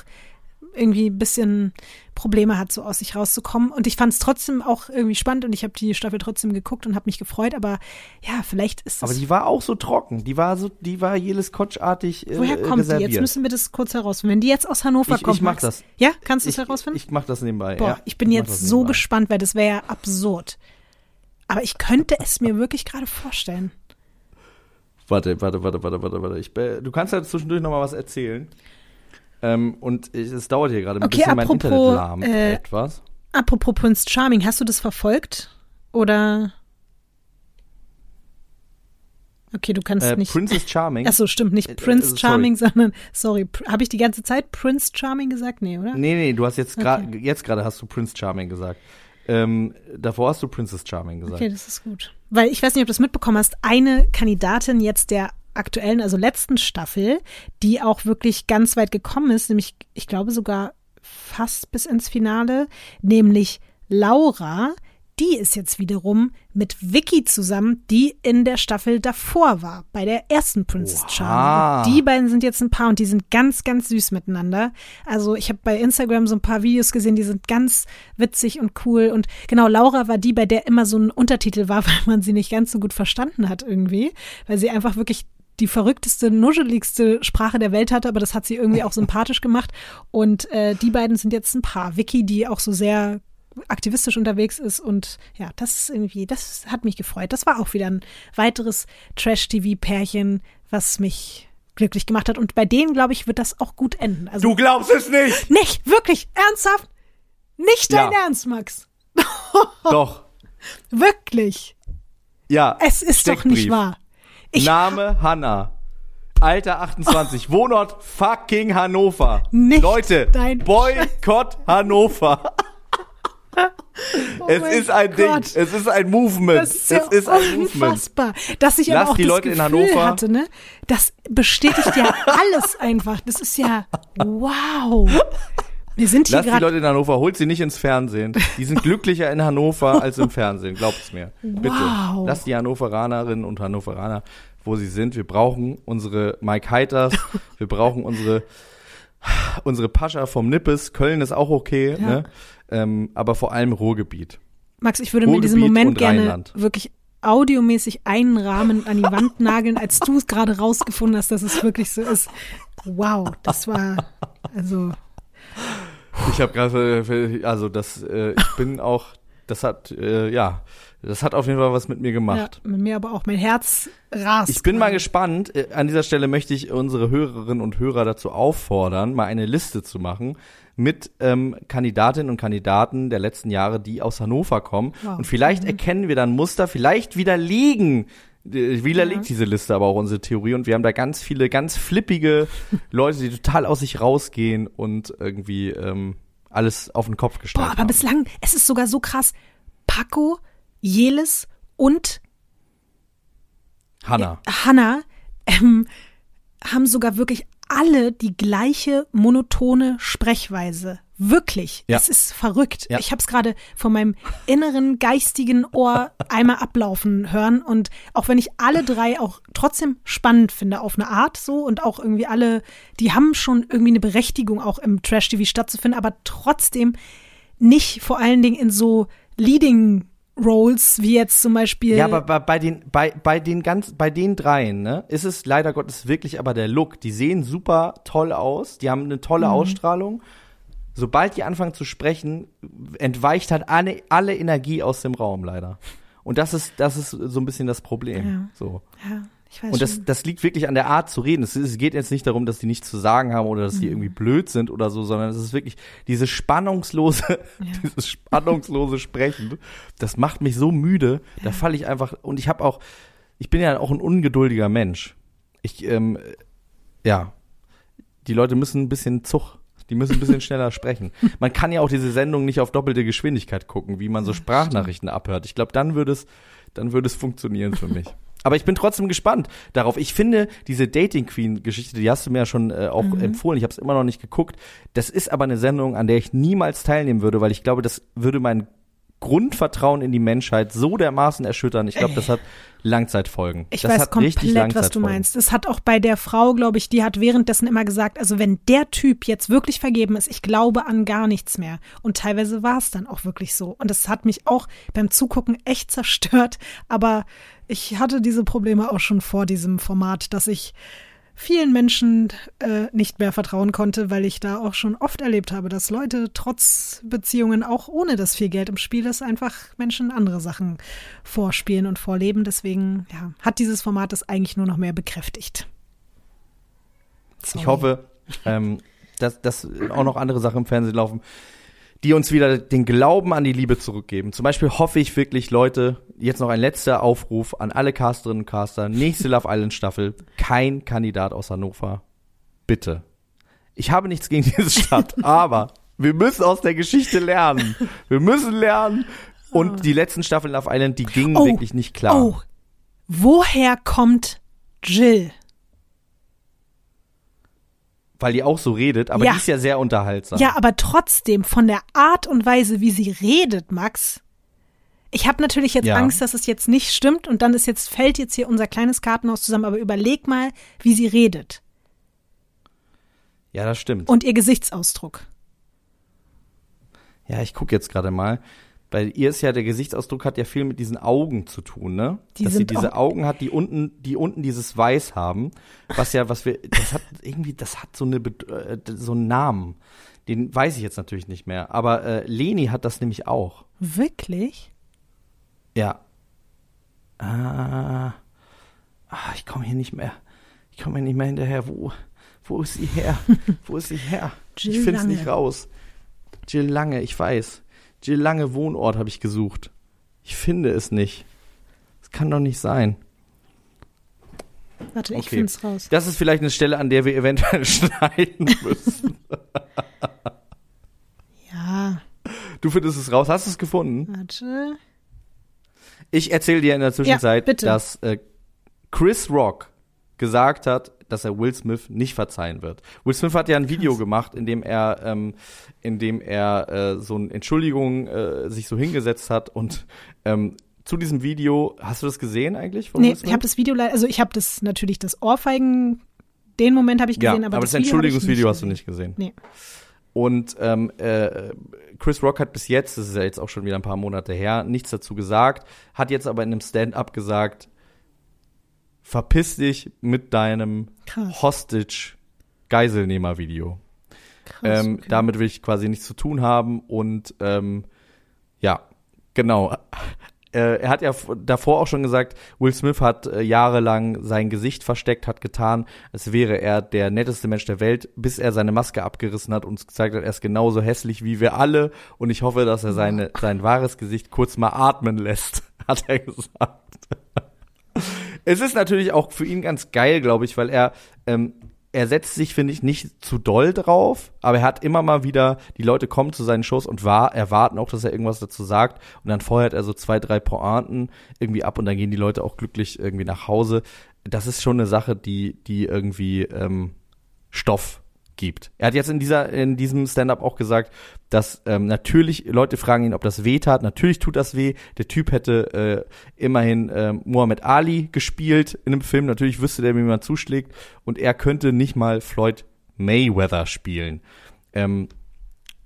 irgendwie ein bisschen Probleme hat, so aus sich rauszukommen. Und ich fand es trotzdem auch irgendwie spannend und ich habe die Staffel trotzdem geguckt und habe mich gefreut, aber ja, vielleicht ist das. Aber die war auch so trocken. Die war so, die war Jelis Kotschartig äh, woher kommt reserviert. die? Jetzt müssen wir das kurz herausfinden. Wenn die jetzt aus Hannover Ich- kommt. ich mach Max, das. Ja, kannst du es ich, herausfinden? ich mach das nebenbei. Boah, ja. ich bin mach jetzt so gespannt, weil das wäre ja absurd. Aber ich könnte es mir wirklich gerade vorstellen. Warte, warte, warte, warte, warte, warte. Ich, du kannst ja zwischendurch noch mal was erzählen. Ähm, und ich, es dauert hier gerade ein Okay, bisschen mein apropos, Internet lahm äh, etwas. Apropos Prince Charming, hast du das verfolgt? Oder? Okay, du kannst Äh, nicht. Princess Charming. Ach so, stimmt, nicht Äh, Prince äh, sorry. Charming, sondern, sorry, habe ich die ganze Zeit Prince Charming gesagt? Nee, oder? Nee, nee, du hast jetzt gerade, jetzt gerade hast du Prince Charming gesagt. Ähm, davor hast du Princess Charming gesagt. Okay, das ist gut. Weil ich weiß nicht, ob du das mitbekommen hast, eine Kandidatin jetzt der aktuellen, also letzten Staffel, die auch wirklich ganz weit gekommen ist, nämlich, ich glaube sogar fast bis ins Finale, nämlich Laura, die ist jetzt wiederum mit Vicky zusammen, die in der Staffel davor war, bei der ersten Princess. Charming. Die beiden sind jetzt ein Paar und die sind ganz, ganz süß miteinander. Also ich habe bei Instagram so ein paar Videos gesehen, die sind ganz witzig und cool. Und genau, Laura war die, bei der immer so ein Untertitel war, weil man sie nicht ganz so gut verstanden hat irgendwie, weil sie einfach wirklich die verrückteste, nuscheligste Sprache der Welt hatte, aber das hat sie irgendwie auch sympathisch gemacht. Und äh, die beiden sind jetzt ein Paar. Vicky, die auch so sehr aktivistisch unterwegs ist und ja, das ist irgendwie, das hat mich gefreut. Das war auch wieder ein weiteres Trash-TV-Pärchen, was mich glücklich gemacht hat. Und bei denen, glaube ich, wird das auch gut enden. Also Du glaubst es nicht! nicht, wirklich, ernsthaft? Nicht dein Ja. Ernst, Max. Doch. Wirklich. Ja. Es ist doch nicht wahr. Ich Name Hanna. Alter 28. Wohnort fucking Hannover. Nicht Leute, dein Boykott Hannover. es mein ist ein Ding. Gott. Es ist ein Movement. Das ist ja es ist ein Movement. unfassbar. Dass ich Lass aber auch die das Leute in Gefühl Hannover- hatte, ne? Das bestätigt ja alles einfach. Das ist ja wow. Wir sind hier Lass die Leute in Hannover, holt sie nicht ins Fernsehen. Die sind glücklicher in Hannover als im Fernsehen, glaubt es mir. Bitte. Wow. Lass die Hannoveranerinnen und Hannoveraner, wo sie sind. Wir brauchen unsere Mike Heiters, wir brauchen unsere unsere Pascha vom Nippes. Köln ist auch okay, Ja. ne? Ähm, aber vor allem Ruhrgebiet. Max, ich würde mir diesen Ruhrgebiet Moment gerne Rheinland. wirklich audiomäßig einen Rahmen an die Wand nageln, als du es gerade rausgefunden hast, dass es wirklich so ist. Wow, das war also Ich habe gerade, also das, äh, ich bin auch, das hat, äh, ja, das hat auf jeden Fall was mit mir ja, gemacht. mit mir aber auch mein Herz rast. Ich bin mal gespannt. Äh, An dieser Stelle möchte ich unsere Hörerinnen und Hörer dazu auffordern, mal eine Liste zu machen mit ähm, Kandidatinnen und Kandidaten der letzten Jahre, die aus Hannover kommen. Wow. Und vielleicht erkennen wir dann Muster, vielleicht widerlegen äh, widerlegt diese Liste aber auch unsere Theorie und wir haben da ganz viele ganz flippige Leute, die total aus sich rausgehen und irgendwie ähm, alles auf den Kopf gestellt Boah, aber haben. bislang, es ist sogar so krass. Paco, Jelis und Hanna. Hannah ähm, haben sogar wirklich alle die gleiche monotone Sprechweise. Wirklich. Ja. Es ist verrückt. Ja. Ich habe es gerade von meinem inneren geistigen Ohr einmal ablaufen hören. Und auch wenn ich alle drei auch trotzdem spannend finde auf eine Art so und auch irgendwie alle, die haben schon irgendwie eine Berechtigung auch im Trash-TV stattzufinden, aber trotzdem nicht vor allen Dingen in so Leading Roles wie jetzt zum Beispiel. Ja, aber bei, bei den bei bei den ganz bei den dreien, ne, ist es leider Gottes wirklich aber der Look. Die sehen super toll aus, die haben eine tolle Ausstrahlung. Sobald die anfangen zu sprechen, entweicht halt alle, alle Energie aus dem Raum leider. Und das ist das ist so ein bisschen das Problem. Ja. So. ja, ich weiß Und das, schon. das liegt wirklich an der Art zu reden. Es, es geht jetzt nicht darum, dass die nichts zu sagen haben oder dass die irgendwie blöd sind oder so, sondern es ist wirklich dieses spannungslose, dieses spannungslose Sprechen. Das macht mich so müde. Da falle ich einfach und ich habe auch, ich bin ja auch ein ungeduldiger Mensch. Ich, ähm, ja, die Leute müssen ein bisschen Zug. Die müssen ein bisschen schneller sprechen. Man kann ja auch diese Sendung nicht auf doppelte Geschwindigkeit gucken, wie man so Sprachnachrichten abhört. Ich glaube, dann würde es, dann würde es funktionieren für mich. Aber ich bin trotzdem gespannt darauf. Ich finde diese Dating Queen Geschichte, die hast du mir ja schon äh, auch empfohlen. Ich habe es immer noch nicht geguckt. Das ist aber eine Sendung, an der ich niemals teilnehmen würde, weil ich glaube, das würde mein Grundvertrauen in die Menschheit so dermaßen erschüttern. Ich glaube, das hat Langzeitfolgen. Ich das weiß hat richtig komplett, was du meinst. Es hat auch bei der Frau, glaube ich, die hat währenddessen immer gesagt, also wenn der Typ jetzt wirklich vergeben ist, ich glaube an gar nichts mehr. Und teilweise war es dann auch wirklich so. Und es hat mich auch beim Zugucken echt zerstört. Aber ich hatte diese Probleme auch schon vor diesem Format, dass ich vielen Menschen äh, nicht mehr vertrauen konnte, weil ich da auch schon oft erlebt habe, dass Leute trotz Beziehungen, auch ohne dass viel Geld im Spiel ist, einfach Menschen andere Sachen vorspielen und vorleben. Deswegen ja, hat dieses Format das eigentlich nur noch mehr bekräftigt. Ich hoffe, ähm, dass, dass auch noch andere Sachen im Fernsehen laufen, die uns wieder den Glauben an die Liebe zurückgeben. Zum Beispiel hoffe ich wirklich, Leute, jetzt noch ein letzter Aufruf an alle Casterinnen und Caster, nächste Love Island Staffel, kein Kandidat aus Hannover. Bitte. Ich habe nichts gegen diese Stadt, aber wir müssen aus der Geschichte lernen. Wir müssen lernen. Und die letzten Staffeln Love Island, die gingen Oh, wirklich nicht klar. Oh, woher kommt Jill? Weil die auch so redet, aber Ja. die ist ja sehr unterhaltsam. Ja, aber trotzdem von der Art und Weise, wie sie redet, Max. Ich habe natürlich jetzt Ja. Angst, dass es jetzt nicht stimmt und dann ist jetzt fällt jetzt hier unser kleines Kartenhaus zusammen. Aber überleg mal, wie sie redet ja das stimmt. und ihr Gesichtsausdruck. Ja, ich gucke jetzt gerade mal. Bei ihr ist ja der Gesichtsausdruck hat ja viel mit diesen Augen zu tun, ne? Die Dass sie diese Augen hat, die unten, die unten dieses Weiß haben, was ja, was wir, das hat irgendwie, das hat so eine, äh, so einen Namen. Den weiß ich jetzt natürlich nicht mehr. Aber äh, Leni hat das nämlich auch. Wirklich? Ja. Ah, ah ich komme hier nicht mehr. Ich komme hier nicht mehr hinterher. Wo, wo ist sie her? Wo ist sie her? Jill ich finde es nicht raus. Jill Lange, ich weiß. Jill Lange Wohnort habe ich gesucht. Ich finde es nicht. Es kann doch nicht sein. Warte, ich Okay. find's raus. Das ist vielleicht eine Stelle, an der wir eventuell schneiden müssen. Ja, Du findest es raus. Hast du es gefunden? warte. Ich erzähle dir in der Zwischenzeit, bitte. dass äh, Chris Rock gesagt hat, dass er Will Smith nicht verzeihen wird. Will Smith hat ja ein Video gemacht, in dem er, ähm, in dem er äh, so eine Entschuldigung äh, sich so hingesetzt hat und ähm, zu diesem Video, hast du das gesehen eigentlich? Von Nee, ich habe das Video leider, also ich habe das natürlich das Ohrfeigen, den Moment habe ich ja, gesehen, aber, aber, das, ich Entschuldigungsvideo hast du nicht gesehen. Nee. Und ähm, äh, Chris Rock hat bis jetzt, das ist ja jetzt auch schon wieder ein paar Monate her, nichts dazu gesagt, hat jetzt aber in einem Stand-up gesagt, verpiss dich mit deinem. Hostage-Geiselnehmer-Video. Krass, Ähm, okay. Damit will ich quasi nichts zu tun haben und ähm, ja, genau. Äh, er hat ja davor auch schon gesagt, Will Smith hat äh, jahrelang sein Gesicht versteckt, hat getan, als wäre er der netteste Mensch der Welt, bis er seine Maske abgerissen hat und uns gezeigt hat, er ist genauso hässlich wie wir alle und ich hoffe, dass er seine, sein wahres Gesicht kurz mal atmen lässt, hat er gesagt. Es ist natürlich auch für ihn ganz geil, glaube ich, weil er ähm, er setzt sich, finde ich, nicht zu doll drauf, aber er hat immer mal wieder, die Leute kommen zu seinen Shows und war, erwarten auch, dass er irgendwas dazu sagt und dann feuert er so zwei, drei Pointen irgendwie ab und dann gehen die Leute auch glücklich irgendwie nach Hause. Das ist schon eine Sache, die, die irgendwie ähm, Stoff gibt. Er hat jetzt in dieser in diesem Stand-up auch gesagt, dass ähm, natürlich Leute fragen ihn, ob das weh tat. Natürlich tut das weh. Der Typ hätte äh, immerhin äh, Muhammad Ali gespielt in einem Film. Natürlich wüsste der, wie man zuschlägt. Und er könnte nicht mal Floyd Mayweather spielen. Ähm,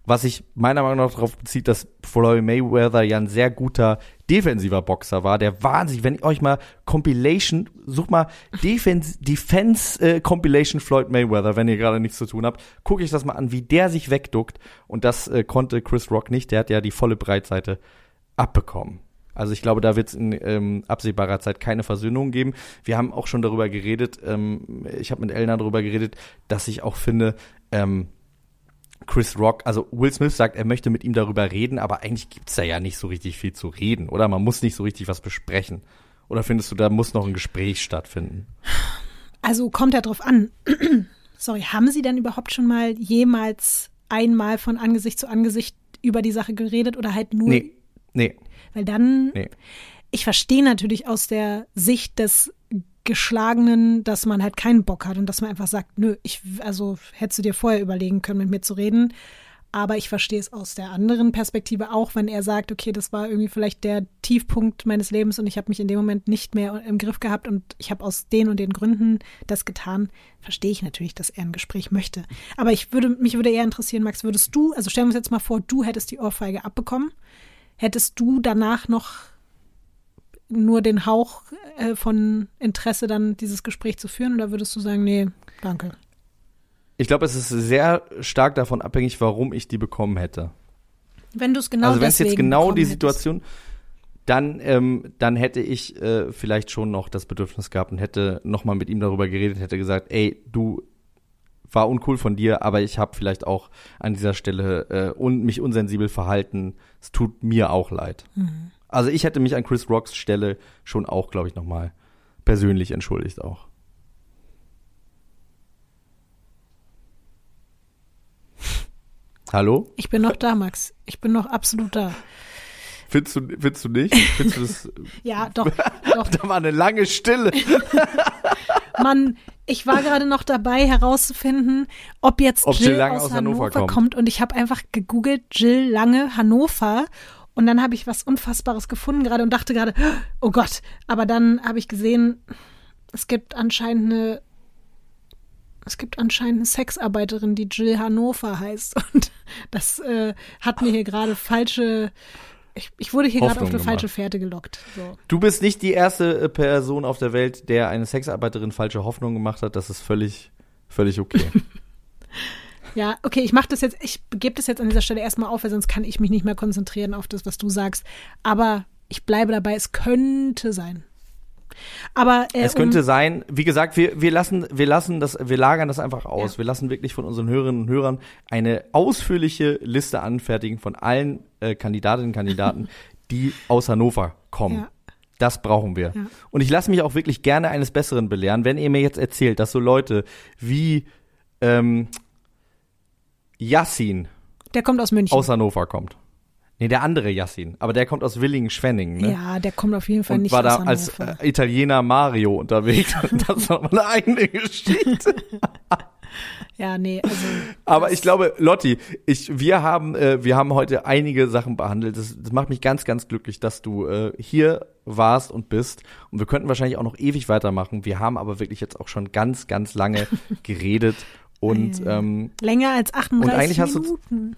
was sich meiner Meinung nach darauf bezieht, dass Floyd Mayweather ja ein sehr guter defensiver Boxer war, der wahnsinnig, wenn ihr euch mal Compilation, sucht mal Defense, Defense äh, Compilation Floyd Mayweather, wenn ihr gerade nichts zu tun habt, guckt euch das mal an, wie der sich wegduckt und das äh, konnte Chris Rock nicht, der hat ja die volle Breitseite abbekommen. Also ich glaube, da wird es in ähm, absehbarer Zeit keine Versöhnung geben. Wir haben auch schon darüber geredet, ähm, ich habe mit Elna darüber geredet, dass ich auch finde, ähm, Chris Rock, also Will Smith sagt, er möchte mit ihm darüber reden, aber eigentlich gibt's da ja nicht so richtig viel zu reden, oder? Man muss nicht so richtig was besprechen. Oder findest du, da muss noch ein Gespräch stattfinden? Also kommt ja drauf an. Sorry, haben Sie denn überhaupt schon mal jemals einmal von Angesicht zu Angesicht über die Sache geredet oder halt nur? Nee, nee, Weil dann, nee. ich verstehe natürlich aus der Sicht des Geschlagenen, dass man halt keinen Bock hat und dass man einfach sagt, nö, ich, also hättest du dir vorher überlegen können, mit mir zu reden. Aber ich verstehe es aus der anderen Perspektive auch, wenn er sagt, okay, das war irgendwie vielleicht der Tiefpunkt meines Lebens und ich habe mich in dem Moment nicht mehr im Griff gehabt und ich habe aus den und den Gründen das getan, verstehe ich natürlich, dass er ein Gespräch möchte. Aber ich würde, mich würde eher interessieren, Max, würdest du, also stellen wir uns jetzt mal vor, du hättest die Ohrfeige abbekommen, hättest du danach noch nur den Hauch äh, von Interesse, dann dieses Gespräch zu führen oder würdest du sagen, nee, danke? Ich glaube, es ist sehr stark davon abhängig, warum ich die bekommen hätte. Wenn du es genau also wenn es jetzt genau die Situation, dann, ähm, dann hätte ich äh, vielleicht schon noch das Bedürfnis gehabt und hätte nochmal mit ihm darüber geredet, hätte gesagt, ey, du, war uncool von dir, aber ich habe vielleicht auch an dieser Stelle äh, un mich unsensibel verhalten. Es tut mir auch leid. Also ich hätte mich an Chris Rocks Stelle schon auch, glaube ich, nochmal persönlich entschuldigt auch. Hallo? Ich bin noch da, Max. Ich bin noch absolut da. Findest du, findest du nicht? Findest du das? Ja, doch, doch. da war eine lange Stille. Mann, ich war gerade noch dabei herauszufinden, ob jetzt Ob Jill, Jill Lange aus, aus Hannover, Hannover kommt. kommt. Und ich habe einfach gegoogelt, Jill Lange Hannover. Und dann habe ich was Unfassbares gefunden gerade und dachte gerade, oh Gott. Aber dann habe ich gesehen, es gibt anscheinend eine, es gibt anscheinend eine Sexarbeiterin, die Jill Hannover heißt. Und das äh, hat mir hier gerade falsche, ich, ich wurde hier gerade auf eine falsche. Fährte gelockt. So. Du bist nicht die erste äh, Person auf der Welt, der eine Sexarbeiterin falsche Hoffnung gemacht hat. Das ist völlig, völlig okay. Ja, okay, ich mache das jetzt, ich gebe das jetzt an dieser Stelle erstmal auf, weil sonst kann ich mich nicht mehr konzentrieren auf das, was du sagst. Aber ich bleibe dabei, es könnte sein. Aber äh, es könnte um, sein, wie gesagt, wir, wir lassen, wir lassen das, wir lagern das einfach aus. Ja. Wir lassen wirklich von unseren Hörerinnen und Hörern eine ausführliche Liste anfertigen von allen äh, Kandidatinnen und Kandidaten, die aus Hannover kommen. Ja. Das brauchen wir. Ja. Und ich lasse mich auch wirklich gerne eines Besseren belehren, wenn ihr mir jetzt erzählt, dass so Leute wie ähm, Yassin der kommt aus München. aus Hannover kommt. Nee, der andere Yassin, aber der kommt aus Willingen-Schwenningen, ne? Ja, der kommt auf jeden Fall und nicht war aus da als äh, Italiener Mario unterwegs. das war eine eigene Geschichte. ja, nee, also. Aber ich glaube, Lotti, ich, wir haben, äh, wir haben heute einige Sachen behandelt. Das, das macht mich ganz, ganz glücklich, dass du äh, hier warst und bist. Und wir könnten wahrscheinlich auch noch ewig weitermachen. Wir haben aber wirklich jetzt auch schon ganz, ganz lange geredet und ähm, Länger als 38 Und eigentlich hast du- Minuten.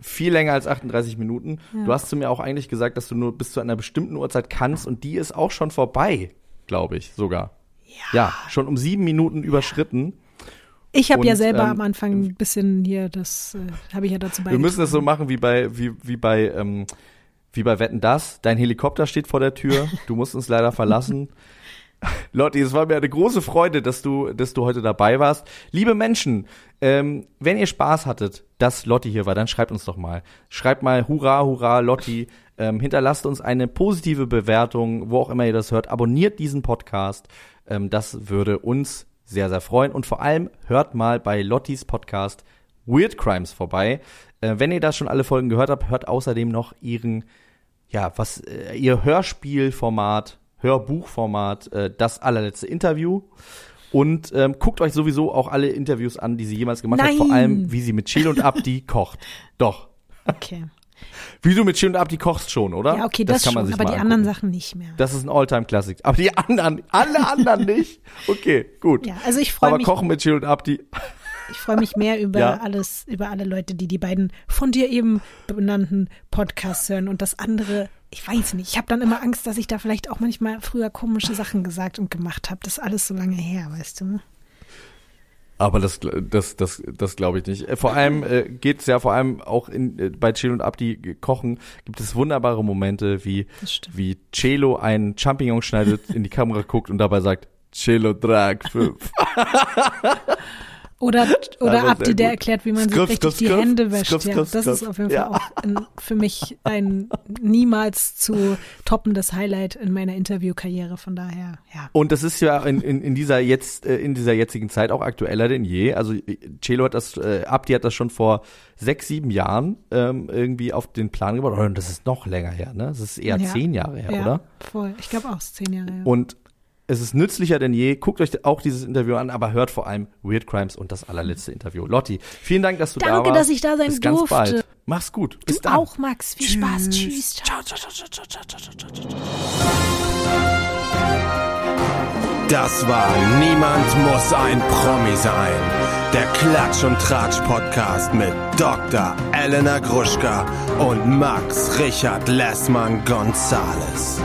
viel länger als 38 Minuten. Du hast zu mir auch eigentlich gesagt, dass du nur bis zu einer bestimmten Uhrzeit kannst und die ist auch schon vorbei, glaube ich sogar. Ja. schon um sieben Minuten überschritten. Ich habe ja selber ähm, am Anfang ein bisschen hier, das äh, habe ich ja dazu Wir beigetragen. müssen es so machen wie bei wie wie bei ähm, wie bei Wetten das. Dein Helikopter steht vor der Tür. Du musst uns leider verlassen. Lotti, es war mir eine große Freude, dass du, dass du heute dabei warst. Liebe Menschen, ähm, wenn ihr Spaß hattet, dass Lotti hier war, dann schreibt uns doch mal. Schreibt mal Hurra, Hurra, Lotti. Ähm, hinterlasst uns eine positive Bewertung, wo auch immer ihr das hört. Abonniert diesen Podcast. Ähm, das würde uns sehr, sehr freuen. Und vor allem hört mal bei Lottis Podcast Weird Crimes vorbei. Äh, wenn ihr da schon alle Folgen gehört habt, hört außerdem noch ihren, ja, was, äh, ihr Hörspielformat, Hörbuchformat, äh, das allerletzte Interview. Und ähm, guckt euch sowieso auch alle Interviews an, die sie jemals gemacht hat. Vor Nein. allem, wie sie mit Chill und Abdi kocht. Doch. Okay. Wie du mit Chill und Abdi kochst schon, oder? Ja, okay, das, kann man schon, sich aber die angucken. anderen Sachen nicht mehr. Das ist ein Alltime-Klassik. Aber die anderen, alle anderen nicht. Okay, gut. ja, also ich freue aber mich, Kochen mit Chill und Abdi. ich freue mich mehr über Ja. alles, über alle Leute, die die beiden von dir eben benannten Podcasts hören und das andere. Ich weiß nicht. Ich habe dann immer Angst, dass ich da vielleicht auch manchmal früher komische Sachen gesagt und gemacht habe. Das ist alles so lange her, weißt du? Aber das, das, das, das glaube ich nicht. Äh, Vor allem äh, geht's ja vor allem auch in, äh, bei Celo und Abdi kochen, gibt es wunderbare Momente, wie, wie Celo einen Champignon schneidet, in die Kamera guckt und dabei sagt, Celo Drag 5. Oder, oder Also Abdi, der erklärt, wie man sich richtig skriff, die. Hände wäscht. Skriff, ja, das ist auf jeden Ja. Fall auch ein, für mich ein niemals zu toppendes Highlight in meiner Interviewkarriere. Von daher, ja. Und das ist ja in, in, in dieser jetzt äh, in dieser jetzigen Zeit auch aktueller denn je. Also äh, Celo hat das, äh, Abdi hat das schon vor sechs, sieben Jahren ähm, irgendwie auf den Plan gebracht. Und das ist noch länger her, ne? Das ist eher Ja. zehn Jahre her, ja, oder? Voll. Ich glaube auch, es ist zehn Jahre her. Und es ist nützlicher denn je. Guckt euch auch dieses Interview an, aber hört vor allem Weird Crimes und das allerletzte Interview. Lotti, vielen Dank, dass du da warst. Danke, dass ich da sein Bis ganz durfte. bald. Mach's gut. Bis du dann. auch, Max. Viel Spaß. Tschüss. Ciao. Das war Niemand muss ein Promi sein. Der Klatsch und Tratsch Podcast mit Dr. Elena Gruschka und Max Richard Lessmann Gonzales.